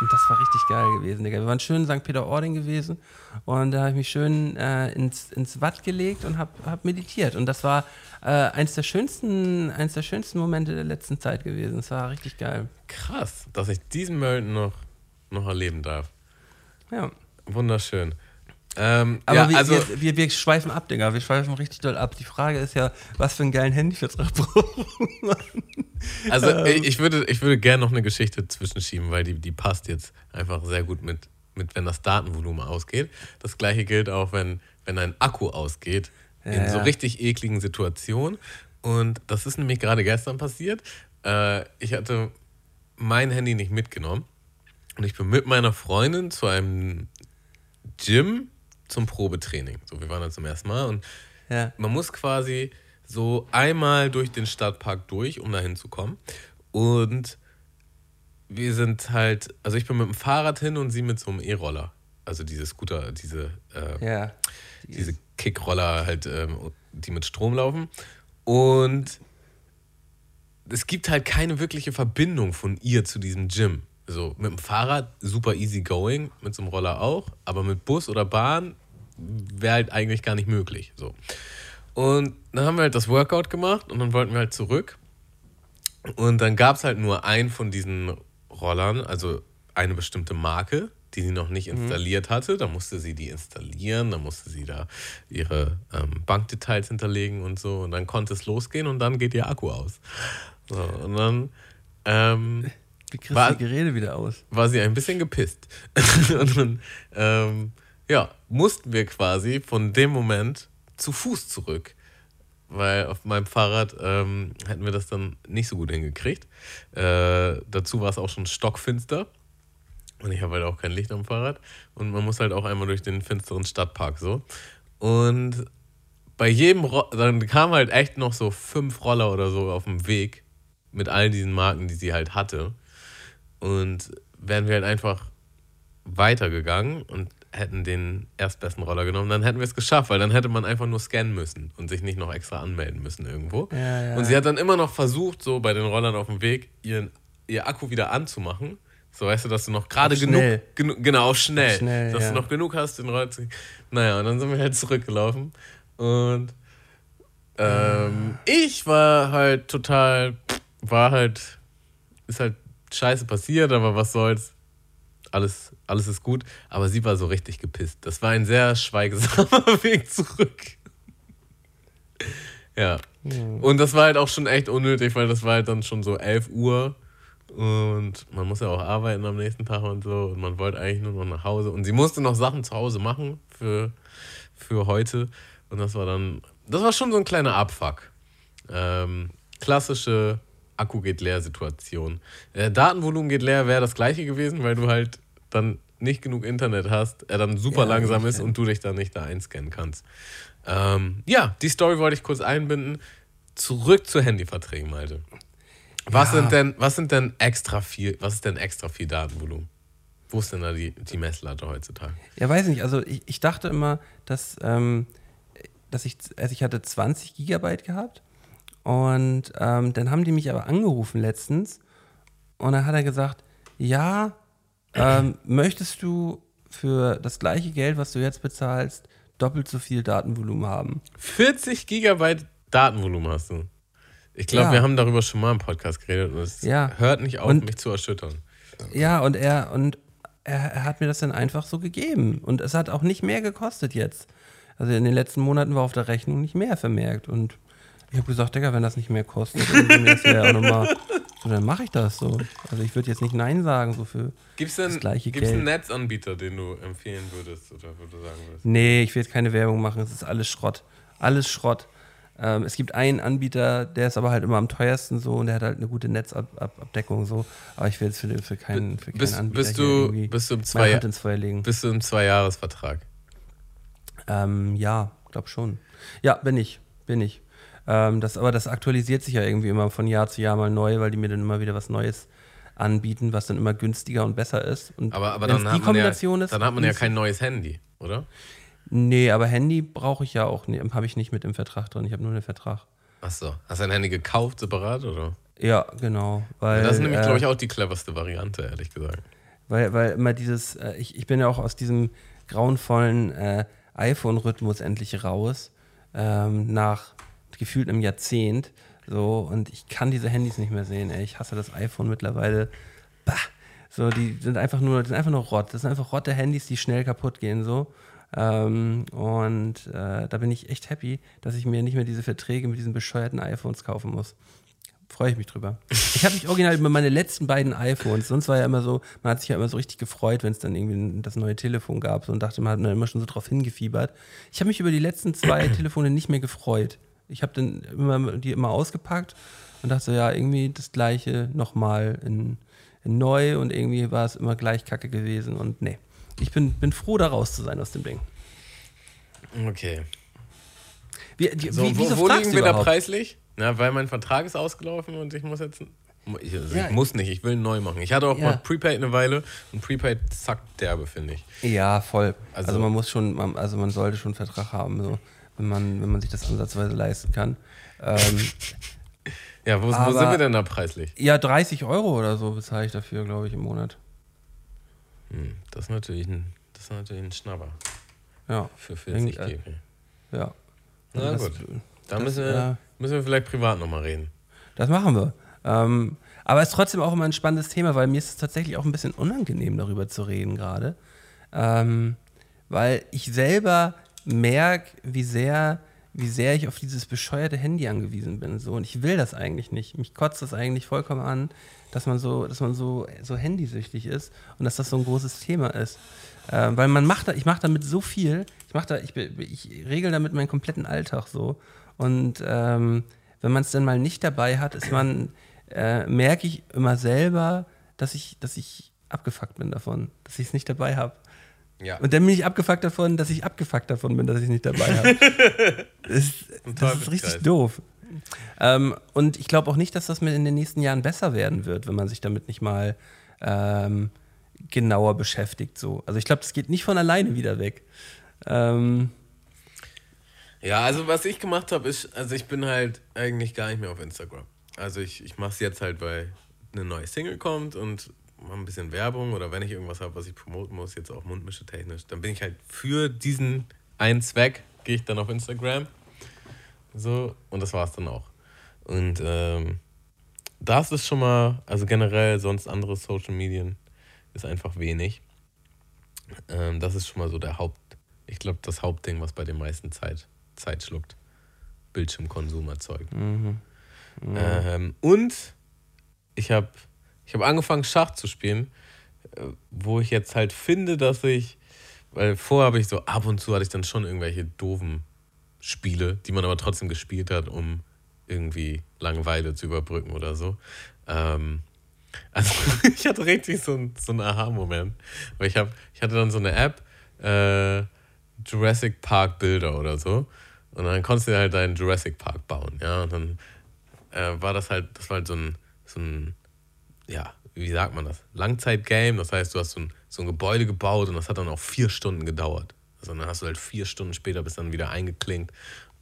Speaker 4: Und das war richtig geil gewesen, Digga. Wir waren schön in St. Peter-Ording gewesen und da habe ich mich schön äh, ins, ins Watt gelegt und habe hab meditiert. Und das war äh, eins, der schönsten, eins der schönsten Momente der letzten Zeit gewesen. Es war richtig geil.
Speaker 2: Krass, dass ich diesen Moment noch, noch erleben darf.
Speaker 4: Ja.
Speaker 2: Wunderschön. Ähm,
Speaker 4: Aber
Speaker 2: ja,
Speaker 4: wir,
Speaker 2: also,
Speaker 4: wir, wir, wir schweifen ab, Digga. Wir schweifen richtig doll ab. Die Frage ist ja, was für einen geilen Handyvertrag brauchen wir?
Speaker 2: also
Speaker 4: ähm.
Speaker 2: ich, würde, ich würde gerne noch eine Geschichte zwischenschieben, weil die, die passt jetzt einfach sehr gut mit, mit, wenn das Datenvolumen ausgeht. Das gleiche gilt auch, wenn, wenn ein Akku ausgeht, in
Speaker 4: Ja,
Speaker 2: so
Speaker 4: ja.
Speaker 2: richtig ekligen Situationen. Und das ist nämlich gerade gestern passiert. Äh, ich hatte mein Handy nicht mitgenommen. Und ich bin mit meiner Freundin zu einem Gym zum Probetraining. So, wir waren da zum ersten Mal und
Speaker 4: Ja.
Speaker 2: man muss quasi so einmal durch den Stadtpark durch, um da hinzukommen. Und wir sind halt, also ich bin mit dem Fahrrad hin und sie mit so einem E-Roller. Also diese Scooter, diese, äh,
Speaker 4: Ja.
Speaker 2: diese Kickroller halt, ähm, die mit Strom laufen. Und es gibt halt keine wirkliche Verbindung von ihr zu diesem Gym. So, mit dem Fahrrad super easy going, mit so einem Roller auch, aber mit Bus oder Bahn wäre halt eigentlich gar nicht möglich. So. Und dann haben wir halt das Workout gemacht und dann wollten wir halt zurück. Und dann gab es halt nur einen von diesen Rollern, also eine bestimmte Marke, die sie noch nicht installiert hatte. Da musste sie die installieren, dann musste sie da ihre ähm, Bankdetails hinterlegen und so. Und dann konnte es losgehen und dann geht ihr Akku aus. So, und dann ähm,
Speaker 4: Wie kriegst
Speaker 2: War-
Speaker 4: du die Gerede wieder aus?
Speaker 2: war sie ein bisschen gepisst. und dann, ähm, ja, mussten wir quasi von dem Moment zu Fuß zurück. Weil auf meinem Fahrrad ähm, hätten wir das dann nicht so gut hingekriegt. Äh, dazu war es auch schon stockfinster. Und ich habe halt auch kein Licht am Fahrrad. Und man muss halt auch einmal durch den finsteren Stadtpark so. Und bei jedem, Ro dann kamen halt echt noch so fünf Roller oder so auf dem Weg mit all diesen Marken, die sie halt hatte. Und wären wir halt einfach weitergegangen und hätten den erstbesten Roller genommen, dann hätten wir es geschafft, weil dann hätte man einfach nur scannen müssen und sich nicht noch extra anmelden müssen irgendwo.
Speaker 4: Ja, ja.
Speaker 2: Und sie hat dann immer noch versucht, so bei den Rollern auf dem Weg, ihren, ihr Akku wieder anzumachen. So weißt du, dass du noch gerade genug,
Speaker 4: schnell.
Speaker 2: genu genau, schnell,
Speaker 4: schnell,
Speaker 2: dass
Speaker 4: ja.
Speaker 2: du noch genug hast, den Roller zu. Naja, und dann sind wir halt zurückgelaufen und ähm, ich war halt total, war halt, ist halt scheiße passiert, aber was soll's. Alles, alles ist gut. Aber sie war so richtig gepisst. Das war ein sehr schweigesamer Weg zurück. Ja. Und das war halt auch schon echt unnötig, weil das war halt dann schon so 11 Uhr. Und man muss ja auch arbeiten am nächsten Tag und so. Und man wollte eigentlich nur noch nach Hause. Und sie musste noch Sachen zu Hause machen für, für heute. Und das war dann, das war schon so ein kleiner Abfuck. Ähm, klassische Akku geht leer Situation. Äh, Datenvolumen geht leer wäre das gleiche gewesen, weil du halt dann nicht genug Internet hast, er dann super
Speaker 4: Ja,
Speaker 2: langsam ist und du dich dann nicht da einscannen kannst. Ähm, ja, die Story wollte ich kurz einbinden. Zurück zu Handyverträgen, Malte. Was
Speaker 4: Ja.
Speaker 2: sind denn, was sind denn extra viel, was ist denn extra viel Datenvolumen? Wo ist denn da die, die Messlatte heutzutage?
Speaker 4: Ja, weiß nicht. Also ich, ich dachte immer, dass, ähm, dass ich, also ich hatte 20 Gigabyte gehabt und ähm, dann haben die mich aber angerufen letztens und dann hat er gesagt, ja, ähm, möchtest du für das gleiche Geld, was du jetzt bezahlst, doppelt so viel Datenvolumen haben?
Speaker 2: 40 Gigabyte Datenvolumen hast du. Ich glaube,
Speaker 4: Ja.
Speaker 2: wir haben darüber schon mal im Podcast geredet und es
Speaker 4: Ja.
Speaker 2: hört nicht auf,
Speaker 4: Und-
Speaker 2: mich zu erschüttern.
Speaker 4: Ja, und er und er, er hat mir das dann einfach so gegeben und es hat auch nicht mehr gekostet jetzt. Also in den letzten Monaten war auf der Rechnung nicht mehr vermerkt und ich habe gesagt, Digga, wenn das nicht mehr kostet, dann, das ja auch noch mal, so, dann mache ich das so. Also ich würde jetzt nicht Nein sagen so für
Speaker 2: Gibt es
Speaker 4: das gleiche
Speaker 2: gibt's einen
Speaker 4: Geld.
Speaker 2: Netzanbieter, den du empfehlen würdest oder wo du sagen würdest?
Speaker 4: Nee, ich will jetzt keine Werbung machen, es ist alles Schrott. Alles Schrott. Ähm, es gibt einen Anbieter, der ist aber halt immer am teuersten so und der hat halt eine gute Netzabdeckung so. Aber ich will jetzt für, für keinen, für keinen
Speaker 2: Bist,
Speaker 4: Anbieter
Speaker 2: bist, du, bist, du im zwei,
Speaker 4: ins Feuer legen.
Speaker 2: bist du im Zweijahresvertrag?
Speaker 4: Ähm, ja, glaub schon. Ja, bin ich, bin ich. Ähm, das, aber das aktualisiert sich ja irgendwie immer von Jahr zu Jahr mal neu, weil die mir dann immer wieder was Neues anbieten, was dann immer günstiger und besser ist. Und
Speaker 2: Aber, aber dann,
Speaker 4: die
Speaker 2: hat man ja,
Speaker 4: Kombination ist,
Speaker 2: dann hat man ja kein neues Handy, oder?
Speaker 4: Nee, aber Handy brauche ich ja auch, nee, habe ich nicht mit im Vertrag drin. Ich habe nur den Vertrag.
Speaker 2: Achso. Hast du ein Handy gekauft separat, oder?
Speaker 4: Ja, genau. Weil,
Speaker 2: das ist nämlich,
Speaker 4: äh,
Speaker 2: glaube ich, auch die cleverste Variante, ehrlich gesagt.
Speaker 4: Weil, weil immer dieses, äh, ich, ich bin ja auch aus diesem grauenvollen äh, iPhone-Rhythmus endlich raus, ähm, nach gefühlt einem Jahrzehnt. So, und ich kann diese Handys nicht mehr sehen, ey. Ich hasse das iPhone mittlerweile. Bah! So, die sind einfach nur, die sind einfach nur Rott. Das sind einfach rotte Handys, die schnell kaputt gehen, so. Ähm, und äh, da bin ich echt happy, dass ich mir nicht mehr diese Verträge mit diesen bescheuerten iPhones kaufen muss. Freue ich mich drüber. Ich habe mich original über meine letzten beiden iPhones, sonst war ja immer so, man hat sich ja immer so richtig gefreut, wenn es dann irgendwie das neue Telefon gab so, und dachte, man hat immer schon so drauf hingefiebert. Ich habe mich über die letzten zwei Telefone nicht mehr gefreut. Ich habe dann immer, die immer ausgepackt und dachte so, ja, irgendwie das gleiche nochmal in, in neu und irgendwie war es immer gleich kacke gewesen und nee. Ich bin, bin froh, da raus zu sein aus dem Ding.
Speaker 2: Okay.
Speaker 4: Wie, die,
Speaker 2: So,
Speaker 4: wie,
Speaker 2: wo
Speaker 4: wieso
Speaker 2: wo liegen
Speaker 4: du
Speaker 2: wir da
Speaker 4: überhaupt?
Speaker 2: preislich? Na, weil mein Vertrag ist ausgelaufen und ich muss jetzt. Ich, also
Speaker 4: Ja.
Speaker 2: ich muss nicht, ich will neu machen. Ich hatte auch
Speaker 4: Ja.
Speaker 2: mal Prepaid eine Weile und Prepaid zackt derbe, finde ich.
Speaker 4: Ja, voll. Also,
Speaker 2: Also-
Speaker 4: man muss schon, man, also man sollte schon einen Vertrag haben, so, wenn man, wenn man sich das ansatzweise leisten kann. Ähm,
Speaker 2: Ja, wo, wo
Speaker 4: Aber-
Speaker 2: sind wir denn da preislich?
Speaker 4: ja, 30 Euro oder so bezahle ich dafür, glaube ich, im Monat.
Speaker 2: Hm, das, ist natürlich ein, das ist natürlich ein Schnapper
Speaker 4: Ja,
Speaker 2: für 40
Speaker 4: Irgend-
Speaker 2: GB.
Speaker 4: ja.
Speaker 2: Na
Speaker 4: Also
Speaker 2: gut. Da müssen wir,
Speaker 4: äh,
Speaker 2: müssen wir vielleicht privat nochmal reden.
Speaker 4: Das machen wir. Ähm, aber es ist trotzdem auch immer ein spannendes Thema, weil mir ist es tatsächlich auch ein bisschen unangenehm, darüber zu reden gerade. Ähm, weil ich selber merke, wie sehr, wie sehr ich auf dieses bescheuerte Handy angewiesen bin. So. Und ich will das eigentlich nicht. Mich kotzt das eigentlich vollkommen an, dass man so, dass man so, so handysüchtig ist und dass das so ein großes Thema ist. Ähm, weil man macht da, ich mache damit so viel, ich mache da, ich, ich regel damit meinen kompletten Alltag so. Und ähm, wenn man es dann mal nicht dabei hat, ist man, äh, merke ich immer selber, dass ich, dass ich abgefuckt bin davon, dass ich es nicht dabei habe.
Speaker 2: Ja.
Speaker 4: Und dann bin ich abgefuckt davon, dass ich abgefuckt davon bin, dass ich es nicht dabei habe. das, ist- das ist richtig doof. Ähm, und ich glaube auch nicht, dass das mit in den nächsten Jahren besser werden wird, wenn man sich damit nicht mal ähm, genauer beschäftigt. So. Also ich glaube, das geht nicht von alleine wieder weg. Ähm,
Speaker 2: Ja, also was ich gemacht habe, ist, also ich bin halt eigentlich gar nicht mehr auf Instagram. Also ich, ich mache es jetzt halt, weil eine neue Single kommt und mal ein bisschen Werbung oder wenn ich irgendwas habe, was ich promoten muss, jetzt auch Mundmische technisch, dann bin ich halt für diesen einen Zweck, gehe ich dann auf Instagram. So, und das war es dann auch. Und ähm, das ist schon mal, also generell sonst andere Social Medien ist einfach wenig. Ähm, das ist schon mal so der Haupt, ich glaube, das Hauptding, was bei den meisten Zeit, Zeit schluckt. Bildschirmkonsum erzeugt. Ähm, und ich habe ich hab angefangen, Schach zu spielen, äh, wo ich jetzt halt finde, dass ich, weil vorher habe ich so, ab und zu hatte ich dann schon irgendwelche doofen Spiele, die man aber trotzdem gespielt hat, um irgendwie Langeweile zu überbrücken oder so. Ähm, also ich hatte richtig so einen so einen Aha-Moment. Weil ich, hab, ich hatte dann so eine App, äh, Jurassic Park Bilder oder so. Und dann konntest du halt deinen Jurassic Park bauen, ja. Und dann äh, war das halt, das war halt so ein, so ein, ja, wie sagt man das? Langzeitgame. Das heißt, du hast so ein, so ein Gebäude gebaut und das hat dann auch vier Stunden gedauert. Also dann hast du halt vier Stunden später bist dann wieder eingeklinkt.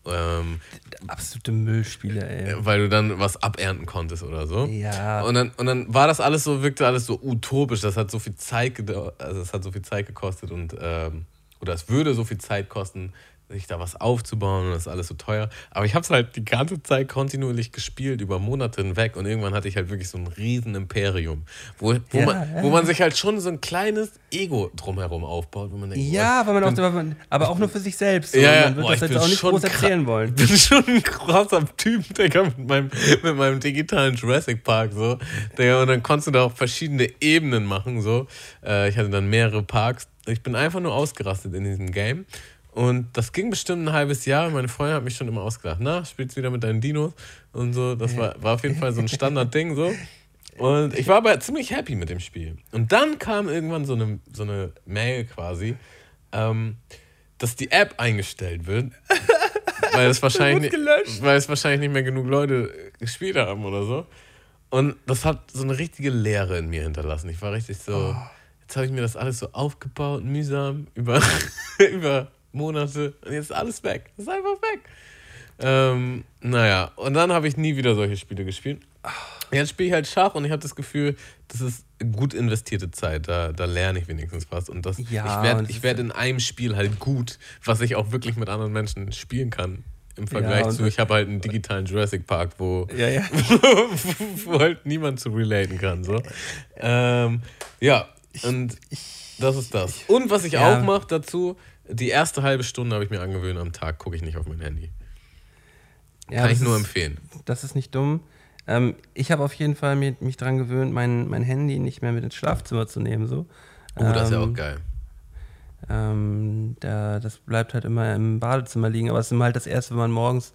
Speaker 2: Ähm,
Speaker 4: absolute Müllspiele, ey.
Speaker 2: weil du dann was abernten konntest oder so.
Speaker 4: Ja.
Speaker 2: Und dann, und dann war das alles so, wirkte alles so utopisch. Das hat so viel Zeit gedauert, also es hat so viel Zeit gekostet und ähm, oder es würde so viel Zeit kosten, sich da was aufzubauen und das ist alles so teuer. Aber ich habe es halt die ganze Zeit kontinuierlich gespielt, über Monate hinweg und irgendwann hatte ich halt wirklich so ein riesen Imperium, wo, wo,
Speaker 4: Ja,
Speaker 2: man,
Speaker 4: ja.
Speaker 2: wo man sich halt schon so ein kleines Ego drumherum aufbaut, wo man denkt,
Speaker 4: Ja, weil man auch, man, aber auch nur für sich selbst. so.
Speaker 2: Ja,
Speaker 4: man wird
Speaker 2: Boah,
Speaker 4: das
Speaker 2: ich
Speaker 4: jetzt
Speaker 2: bin
Speaker 4: auch nicht
Speaker 2: schon
Speaker 4: groß erzählen wollen.
Speaker 2: Ich bin schon ein krasser Typ, Digga, mit meinem, mit meinem digitalen Jurassic Park, so. Digga, und dann konntest du da auch verschiedene Ebenen machen, so. Äh, ich hatte dann mehrere Parks. Ich bin einfach nur ausgerastet in diesem Game. Und das ging bestimmt ein halbes Jahr. Meine Freundin hat mich schon immer ausgedacht, na, spielst wieder mit deinen Dinos und so. Das war, war auf jeden Fall so ein Standardding, so. Und ich war aber ziemlich happy mit dem Spiel. Und dann kam irgendwann so eine, so eine Mail quasi, ähm, dass die App eingestellt wird, weil es wahrscheinlich, weil es wahrscheinlich nicht mehr genug Leute gespielt haben oder so. Und das hat so eine richtige Leere in mir hinterlassen. Ich war richtig so, jetzt habe ich mir das alles so aufgebaut, mühsam, über, über Monate und jetzt ist alles weg. Das ist einfach weg. Ähm, naja, und dann habe ich nie wieder solche Spiele gespielt. Jetzt spiele ich halt Schach und ich habe das Gefühl, das ist gut investierte Zeit. Da, da lerne ich wenigstens was. Und das,
Speaker 4: Ja,
Speaker 2: ich werde ich werd in einem Spiel halt gut, was ich auch wirklich mit anderen Menschen spielen kann. Im Vergleich
Speaker 4: und
Speaker 2: zu, ich habe halt einen digitalen Jurassic Park, wo,
Speaker 4: Ja, ja.
Speaker 2: wo halt niemand zu relaten kann. So. Ähm, ja, und das ist das. Und was ich
Speaker 4: Ja.
Speaker 2: auch mache dazu, die erste halbe Stunde habe ich mir angewöhnt am Tag, gucke ich nicht auf mein Handy.
Speaker 4: ja
Speaker 2: Kann ich nur
Speaker 4: ist-
Speaker 2: empfehlen.
Speaker 4: Das ist nicht dumm. Ähm, ich habe auf jeden Fall mir, mich daran gewöhnt, mein, mein Handy nicht mehr mit ins Schlafzimmer zu nehmen. So.
Speaker 2: Oh, das ist ja auch
Speaker 4: Ähm,
Speaker 2: geil.
Speaker 4: Ähm, da, das bleibt halt immer im Badezimmer liegen, aber es ist immer halt das erste, wenn man morgens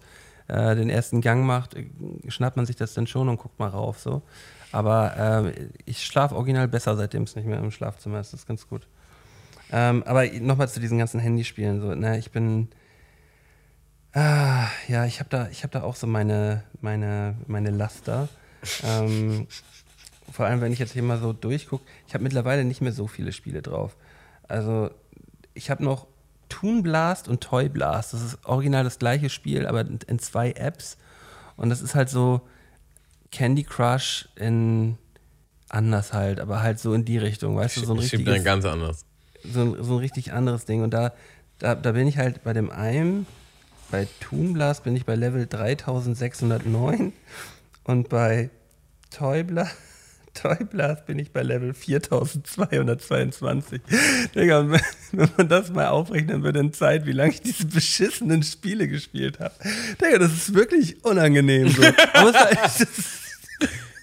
Speaker 4: äh, den ersten Gang macht, äh, schnappt man sich das dann schon und guckt mal rauf. So. Aber ähm, ich schlafe original besser, seitdem es nicht mehr im Schlafzimmer ist. Das ist ganz gut. Ähm, aber nochmal zu diesen ganzen Handyspielen. So, ne, ich bin. Ah, ja, ich habe da, ich hab da auch so meine, meine, meine Laster. Ähm, vor allem, wenn ich jetzt hier mal so durchgucke, ich habe mittlerweile nicht mehr so viele Spiele drauf. Also ich habe noch Toon Blast und Toy Blast. Das ist original das gleiche Spiel, aber in, zwei Apps. Und das ist halt so Candy Crush in anders halt, aber halt so in die Richtung, weißt du, so ein
Speaker 2: Ich
Speaker 4: richtiges,
Speaker 2: dann ganz anders.
Speaker 4: So ein, so ein richtig anderes Ding. Und da, da, da bin ich halt bei dem einen, bei Toon Blast bin ich bei Level 3609 und bei Toy Blast, Toy Blast bin ich bei Level 4222. Digga, wenn man das mal aufrechnen würde in Zeit, wie lange ich diese beschissenen Spiele gespielt habe. Digga, das ist wirklich unangenehm so.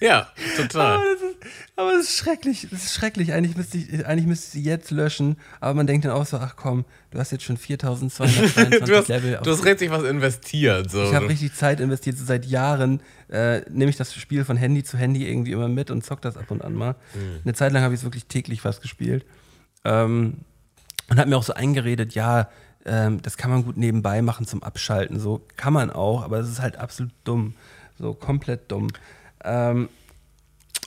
Speaker 2: Ja, total.
Speaker 4: aber das, ist, aber das ist schrecklich. Das ist schrecklich. Eigentlich müsste, ich, eigentlich müsste ich sie jetzt löschen. Aber man denkt dann auch so, ach komm, du hast jetzt schon 4222
Speaker 2: Du hast,
Speaker 4: Level.
Speaker 2: du hast richtig was investiert. So.
Speaker 4: ich habe richtig Zeit investiert. So seit Jahren äh, nehme ich das Spiel von Handy zu Handy irgendwie immer mit und zock das ab und an mal. Eine Zeit lang habe ich es wirklich täglich fast gespielt. Ähm, und hat mir auch so eingeredet, ja, ähm, das kann man gut nebenbei machen zum Abschalten. So kann man auch, aber es ist halt absolut dumm. So komplett dumm. Ähm,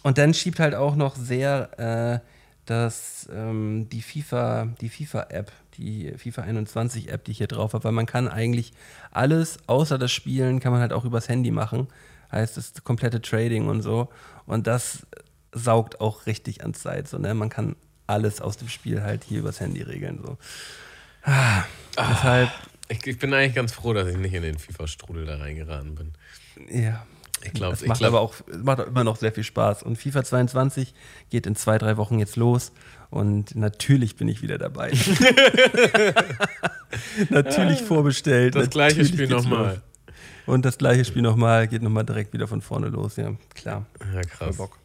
Speaker 4: und dann schiebt halt auch noch sehr äh, das, ähm, die FIFA, die FIFA-App, die FIFA 21 App, die ich hier drauf habe, weil man kann eigentlich alles außer das Spielen kann man halt auch übers Handy machen. Heißt das komplette Trading und so. Und das saugt auch richtig an Zeit. So, ne? Man kann alles aus dem Spiel halt hier übers Handy regeln. So. Ah, deshalb,
Speaker 2: Ich, ich bin eigentlich ganz froh, dass ich nicht in den FIFA-Strudel da reingeraten bin.
Speaker 4: ja.
Speaker 2: Ich glaube,
Speaker 4: Es macht
Speaker 2: glaub,
Speaker 4: aber auch macht immer noch sehr viel Spaß. Und FIFA 22 geht in zwei, drei Wochen jetzt los. Und natürlich bin ich wieder dabei. natürlich vorbestellt.
Speaker 2: das gleiche Spiel nochmal.
Speaker 4: Und das gleiche Spiel nochmal, geht nochmal direkt wieder von vorne los. Ja, klar.
Speaker 2: Ja, krass.
Speaker 4: Bock.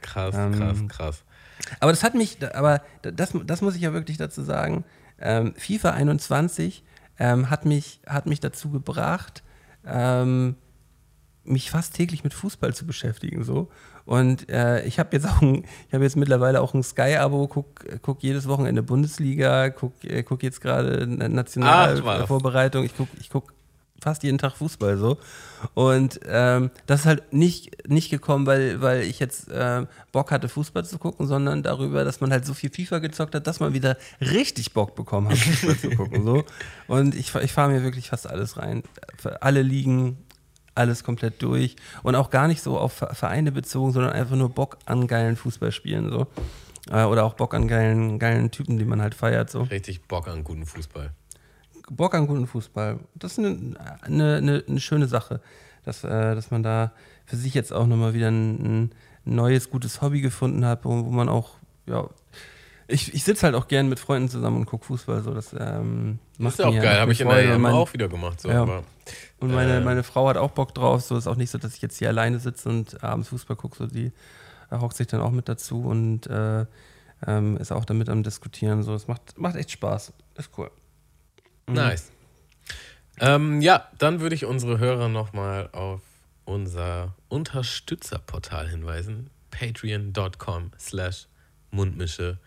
Speaker 2: Krass,
Speaker 4: Ähm,
Speaker 2: krass, krass.
Speaker 4: Aber das hat mich, aber das, das muss ich ja wirklich dazu sagen, ähm, FIFA 21 ähm, hat, mich, hat mich dazu gebracht, ähm, mich fast täglich mit Fußball zu beschäftigen. So. Und äh, ich habe jetzt auch ein, ich habe jetzt mittlerweile auch ein Sky-Abo, guck, guck jedes Wochenende Bundesliga, guck, äh, guck jetzt gerade. Nationalvorbereitung, ich guck, ich guck fast jeden Tag Fußball so. Und ähm, das ist halt nicht, nicht gekommen, weil, weil ich jetzt ähm, Bock hatte, Fußball zu gucken, sondern darüber, dass man halt so viel FIFA gezockt hat, dass man wieder richtig Bock bekommen hat, Fußball zu gucken. So. Und ich, ich fahre mir wirklich fast alles rein. Alle Ligen, alles komplett durch. Und auch gar nicht so auf Ver- Vereine bezogen, sondern einfach nur Bock an geilen Fußballspielen. So. Äh, Oder auch Bock an geilen, geilen Typen, die man halt feiert. So.
Speaker 2: Richtig Bock an guten Fußball.
Speaker 4: Bock an guten Fußball. Das ist eine, eine, eine, eine schöne Sache, dass, äh, dass man da für sich jetzt auch nochmal wieder ein, ein neues, gutes Hobby gefunden hat, wo, wo man auch, ja, ich, ich sitze halt auch gern mit Freunden zusammen und gucke Fußball. So, das ähm, macht
Speaker 2: ist ja auch geil, habe ich in der EM
Speaker 4: mein-
Speaker 2: auch wieder gemacht. So,
Speaker 4: Ja.
Speaker 2: aber,
Speaker 4: Und meine,
Speaker 2: äh,
Speaker 4: meine Frau hat auch Bock drauf. So ist auch nicht so, dass ich jetzt hier alleine sitze und abends Fußball gucke. So die äh, hockt sich dann auch mit dazu und äh, ähm, ist auch damit am Diskutieren. So, es macht, macht echt Spaß. Ist cool.
Speaker 2: Nice. Ähm, ja, dann würde ich unsere Hörer nochmal auf unser Unterstützerportal hinweisen. Patreon.com slash Mundmische.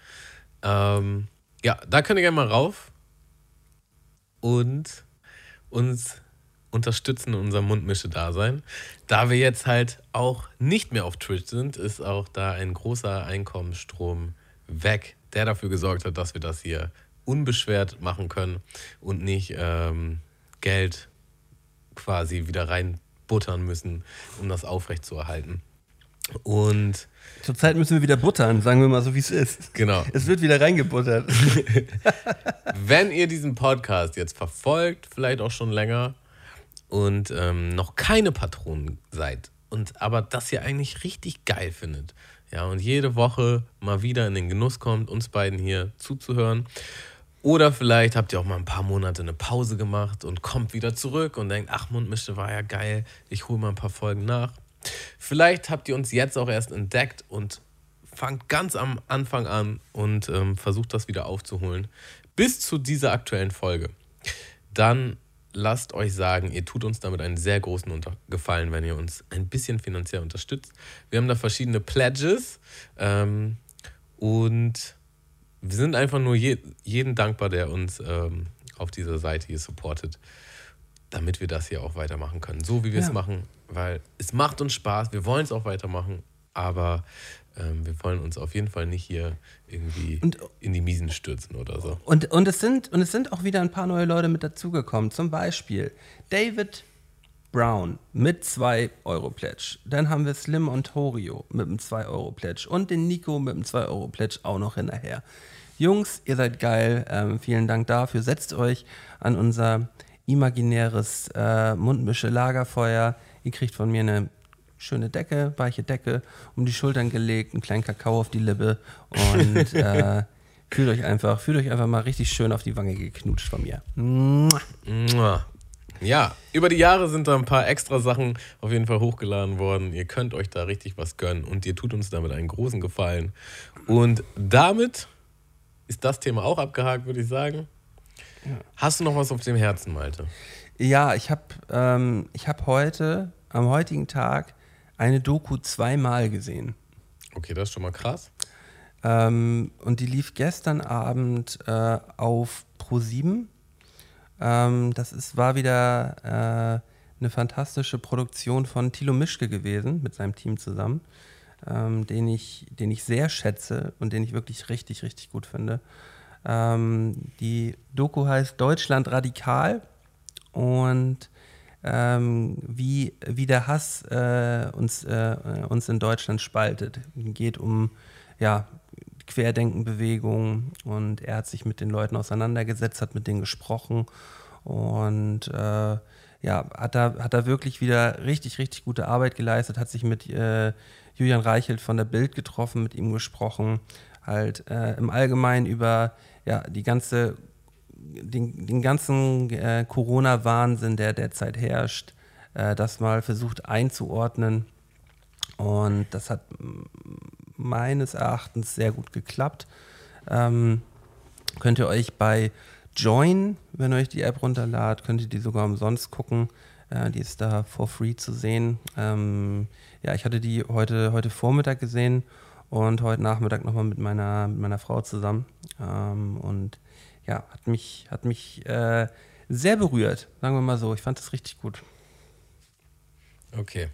Speaker 2: Ähm, ja, da könnt ihr gerne mal rauf und uns unterstützen in unserem Mundmische-Dasein. Da wir jetzt halt auch nicht mehr auf Twitch sind, ist auch da ein großer Einkommensstrom weg, der dafür gesorgt hat, dass wir das hier unbeschwert machen können und nicht ähm, Geld quasi wieder reinbuttern müssen, um das aufrechtzuerhalten. Und
Speaker 4: Zurzeit müssen wir wieder buttern, sagen wir mal so, wie es ist.
Speaker 2: genau,
Speaker 4: Es wird wieder reingebuttert.
Speaker 2: wenn ihr diesen Podcast jetzt verfolgt, vielleicht auch schon länger und ähm, noch keine Patronen seid und aber das hier eigentlich richtig geil findet, ja, und jede Woche mal wieder in den Genuss kommt, uns beiden hier zuzuhören. Oder vielleicht habt ihr auch mal ein paar Monate eine Pause gemacht und kommt wieder zurück und denkt, ach, Mundmische war ja geil, ich hole mal ein paar Folgen nach. Vielleicht habt ihr uns jetzt auch erst entdeckt und fangt ganz am Anfang an und ähm, versucht das wieder aufzuholen. Bis zu dieser aktuellen Folge. Dann lasst euch sagen, ihr tut uns damit einen sehr großen Unter Gefallen, wenn ihr uns ein bisschen finanziell unterstützt. Wir haben da verschiedene Pledges ähm, und wir sind einfach nur je, jeden dankbar, der uns ähm, auf dieser Seite hier supportet, damit wir das hier auch weitermachen können. So wie wir es
Speaker 4: Ja.
Speaker 2: machen, weil es macht uns Spaß, wir wollen es auch weitermachen, aber ähm, wir wollen uns auf jeden Fall nicht hier irgendwie
Speaker 4: Und-
Speaker 2: in die Miesen stürzen oder so.
Speaker 4: Und, und, es sind, und es sind auch wieder ein paar neue Leute mit dazugekommen. Zum Beispiel David Brown mit 2 Euro Pledge. Dann haben wir Slim Ontario mit einem 2 Euro Pledge. Und den Nico mit einem 2 Euro Pledge auch noch hinterher. Jungs, ihr seid geil. Ähm, vielen Dank dafür. Setzt euch an unser imaginäres äh, Mundmische Lagerfeuer. Ihr kriegt von mir eine schöne Decke, weiche Decke, um die Schultern gelegt, einen kleinen Kakao auf die Lippe und äh, fühlt euch einfach, fühlt euch einfach mal richtig schön auf die Wange geknutscht von mir.
Speaker 2: Ja, über die Jahre sind da ein paar extra Sachen auf jeden Fall hochgeladen worden. Ihr könnt euch da richtig was gönnen und ihr tut uns damit einen großen Gefallen. Und damit ist das Thema auch abgehakt, würde ich sagen. Hast du noch was auf dem Herzen, Malte?
Speaker 4: Ja, ich habe ähm, ich hab heute, am heutigen Tag, eine Doku zweimal gesehen.
Speaker 2: Okay, das ist schon mal krass.
Speaker 4: Ähm, und die lief gestern Abend äh, auf Pro7. Ähm, das ist, war wieder äh, eine fantastische Produktion von Thilo Mischke gewesen, mit seinem Team zusammen, ähm, den, ich, den ich sehr schätze und den ich wirklich richtig, richtig gut finde. Ähm, die Doku heißt Deutschland radikal und ähm, wie, wie der Hass äh, uns, äh, uns in Deutschland spaltet. Geht um ja, Querdenkenbewegung und er hat sich mit den Leuten auseinandergesetzt, hat mit denen gesprochen und äh, ja, hat da, hat da wirklich wieder richtig, richtig gute Arbeit geleistet, hat sich mit äh, Julian Reichelt von der Bild getroffen, mit ihm gesprochen, halt äh, im Allgemeinen über ja, die ganze den, den ganzen äh, Corona-Wahnsinn, der derzeit herrscht, äh, das mal versucht einzuordnen. Und das hat meines Erachtens sehr gut geklappt. Ähm, könnt ihr euch bei Join, wenn ihr euch die App runterladet, könnt ihr die sogar umsonst gucken. Äh, die ist da for free zu sehen. Ähm, ja, ich hatte die heute, heute Vormittag gesehen und heute Nachmittag nochmal mit meiner, mit meiner Frau zusammen. Ähm, und ja, hat mich, hat mich äh, sehr berührt, sagen wir mal so. Ich fand das richtig gut.
Speaker 2: Okay.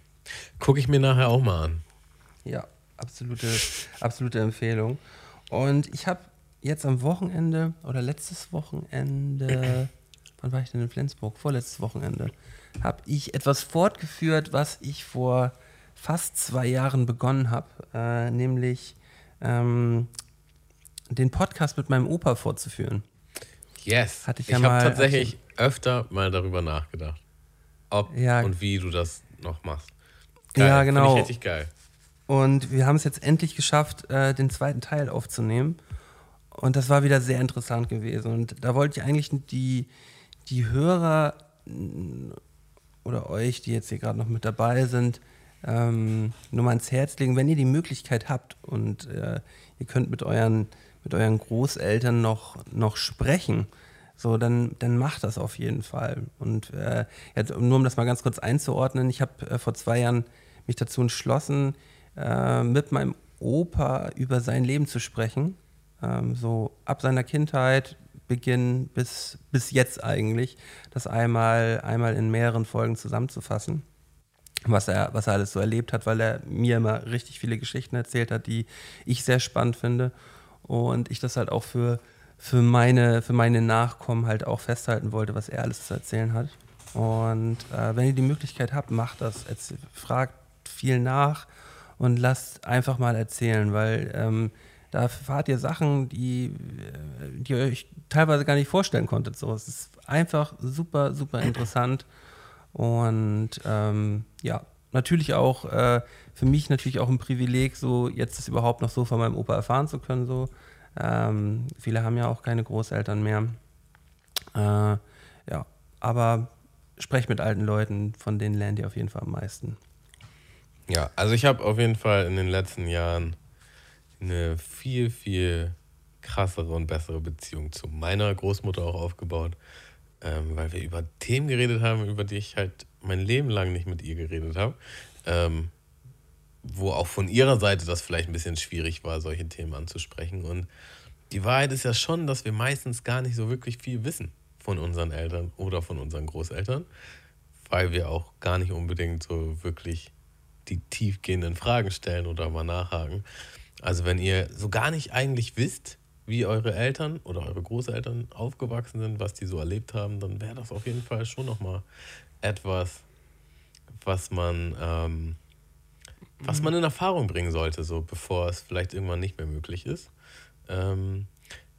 Speaker 2: Gucke ich mir nachher auch mal an.
Speaker 4: Ja, absolute, absolute Empfehlung. Und ich habe jetzt am Wochenende oder letztes Wochenende, wann war ich denn in Flensburg? Vorletztes Wochenende, habe ich etwas fortgeführt, was ich vor fast zwei Jahren begonnen habe, äh, nämlich ähm, den Podcast mit meinem Opa fortzuführen.
Speaker 2: Yes.
Speaker 4: Hatte ich
Speaker 2: ich
Speaker 4: ja
Speaker 2: habe
Speaker 4: mal-
Speaker 2: tatsächlich öfter mal darüber nachgedacht. Ob
Speaker 4: Ja.
Speaker 2: und wie du das noch machst.
Speaker 4: Ja,
Speaker 2: Find
Speaker 4: genau.
Speaker 2: Ich richtig geil.
Speaker 4: Und wir haben es jetzt endlich geschafft, äh, den zweiten Teil aufzunehmen. Und das war wieder sehr interessant gewesen. Und da wollte ich eigentlich die, die Hörer oder euch, die jetzt hier gerade noch mit dabei sind, ähm, nur mal ans Herz legen, wenn ihr die Möglichkeit habt und äh, ihr könnt mit euren, mit euren Großeltern noch, noch sprechen, so, dann, dann macht das auf jeden Fall. Und äh, ja, nur um das mal ganz kurz einzuordnen, ich habe äh, vor zwei Jahren mich dazu entschlossen, äh, mit meinem Opa über sein Leben zu sprechen. Ähm, so ab seiner Kindheit, Beginn bis, bis jetzt eigentlich, das einmal, einmal in mehreren Folgen zusammenzufassen was er, was er alles so erlebt hat, weil er mir immer richtig viele Geschichten erzählt hat, die ich sehr spannend finde. Und ich das halt auch für, für, meine, für meine Nachkommen halt auch festhalten wollte, was er alles zu erzählen hat. Und äh, wenn ihr die Möglichkeit habt, macht das. Erzähl, fragt viel nach und lasst einfach mal erzählen, weil ähm, da erfahrt ihr Sachen, die, äh, die ihr euch teilweise gar nicht vorstellen konntet. So, es ist einfach super, super interessant. Und ähm, ja, natürlich auch äh, für mich natürlich auch ein Privileg, so jetzt das überhaupt noch so von meinem Opa erfahren zu können. So. Ähm, viele haben ja auch keine Großeltern mehr. Äh, ja, aber sprecht mit alten Leuten, von denen lernt ihr auf jeden Fall am meisten.
Speaker 2: Ja, also ich habe auf jeden Fall in den letzten Jahren eine viel, viel krassere und bessere Beziehung zu meiner Großmutter auch aufgebaut, ähm, weil wir über Themen geredet haben, über die ich halt mein Leben lang nicht mit ihr geredet habe. Ähm, wo auch von ihrer Seite das vielleicht ein bisschen schwierig war, solche Themen anzusprechen. Und die Wahrheit ist ja schon, dass wir meistens gar nicht so wirklich viel wissen von unseren Eltern oder von unseren Großeltern, weil wir auch gar nicht unbedingt so wirklich die tiefgehenden Fragen stellen oder mal nachhaken. Also wenn ihr so gar nicht eigentlich wisst, wie eure Eltern oder eure Großeltern aufgewachsen sind, was die so erlebt haben, dann wäre das auf jeden Fall schon nochmal etwas, was man, ähm, was man in Erfahrung bringen sollte, so bevor es vielleicht irgendwann nicht mehr möglich ist. Ähm,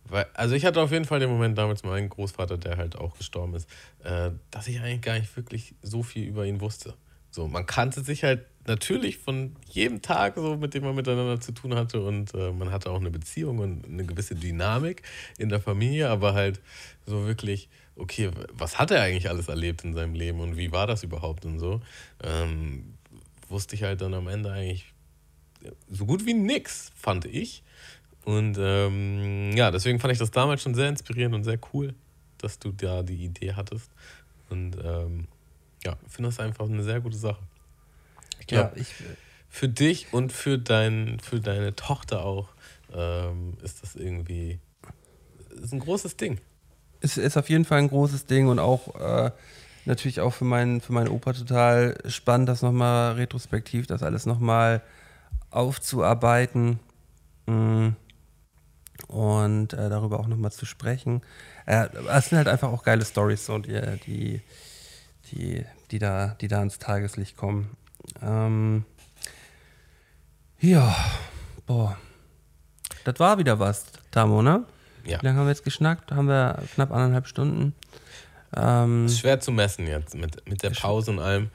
Speaker 2: weil, also ich hatte auf jeden Fall den Moment damals meinen Großvater, der halt auch gestorben ist, äh, dass ich eigentlich gar nicht wirklich so viel über ihn wusste. So, man kannte sich halt natürlich von jedem Tag, so mit dem man miteinander zu tun hatte und äh, man hatte auch eine Beziehung und eine gewisse Dynamik in der Familie, aber halt so wirklich, okay, was hat er eigentlich alles erlebt in seinem Leben und wie war das überhaupt und so, ähm, wusste ich halt dann am Ende eigentlich so gut wie nix, fand ich. Und ähm, ja, deswegen fand ich das damals schon sehr inspirierend und sehr cool, dass du da die Idee hattest. Und ähm, ja, finde das einfach eine sehr gute Sache. Ich glaube,
Speaker 4: ja, ich,
Speaker 2: für dich und für, dein, für deine Tochter auch ähm, ist das irgendwie ist ein großes Ding.
Speaker 4: Es ist auf jeden Fall ein großes Ding und auch äh, natürlich auch für meinen, für meinen Opa total spannend, das nochmal retrospektiv, das alles nochmal aufzuarbeiten. Mm und äh, darüber auch nochmal zu sprechen. Äh, es sind halt einfach auch geile Stories, so, die, die, die, die, da, die da ans Tageslicht kommen. Ähm, ja, boah. Das war wieder was, Tamo, ne?
Speaker 2: Ja.
Speaker 4: Wie lange haben wir jetzt geschnackt? Haben wir knapp anderthalb Stunden.
Speaker 2: Ähm, ist schwer zu messen jetzt mit, mit der Pause und allem.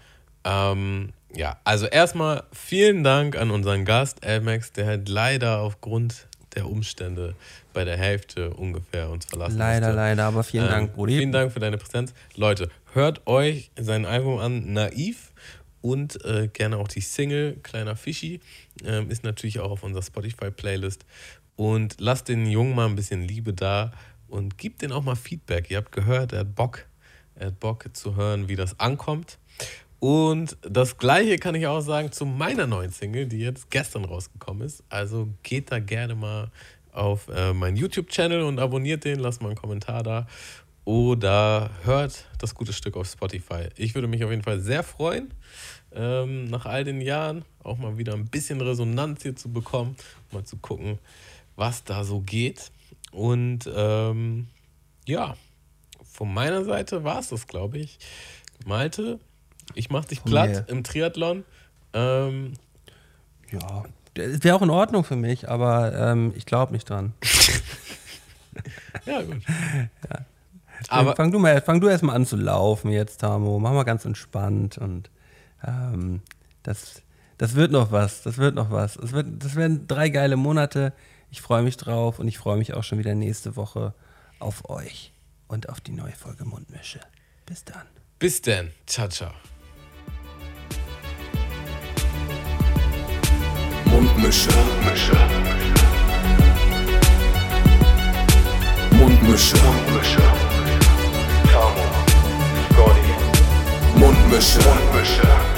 Speaker 2: Ähm, ja, also erstmal vielen Dank an unseren Gast, Elmex, der halt leider aufgrund der Umstände bei der Hälfte ungefähr uns verlassen
Speaker 4: Leider,
Speaker 2: musste.
Speaker 4: leider, aber vielen ähm, Dank, Brudi.
Speaker 2: Vielen Dank für deine Präsenz. Leute, hört euch sein Album an, Naiv und äh, gerne auch die Single Kleiner Fischi. Ähm, ist natürlich auch auf unserer Spotify-Playlist. Und lasst den Jungen mal ein bisschen Liebe da und gebt den auch mal Feedback. Ihr habt gehört, er hat Bock. Er hat Bock zu hören, wie das ankommt. Und das gleiche kann ich auch sagen zu meiner neuen Single, die jetzt gestern rausgekommen ist. Also geht da gerne mal auf äh, meinen YouTube-Channel und abonniert den, lasst mal einen Kommentar da. Oder hört das gute Stück auf Spotify. Ich würde mich auf jeden Fall sehr freuen, ähm, nach all den Jahren auch mal wieder ein bisschen Resonanz hier zu bekommen, mal zu gucken, was da so geht. Und ähm, ja, von meiner Seite war es das, glaube ich. Malte, ich mach dich platt yeah. im Triathlon. Ähm,
Speaker 4: ja, wäre auch in Ordnung für mich, aber ähm, ich glaube nicht dran.
Speaker 2: ja, gut.
Speaker 4: Ja. Aber fang du, mal, fang du erst mal an zu laufen jetzt, Tamo. Mach mal ganz entspannt und ähm, das, das wird noch was. Das wird noch was. Das, wird, das werden drei geile Monate. Ich freue mich drauf und ich freue mich auch schon wieder nächste Woche auf euch und auf die neue Folge Mundmische. Bis dann.
Speaker 2: Bis dann. Ciao, ciao.
Speaker 1: Mundmische. Mundmische. Mundmische. Mundmische. Tamo. Scotty. Mundmische. Mundmische.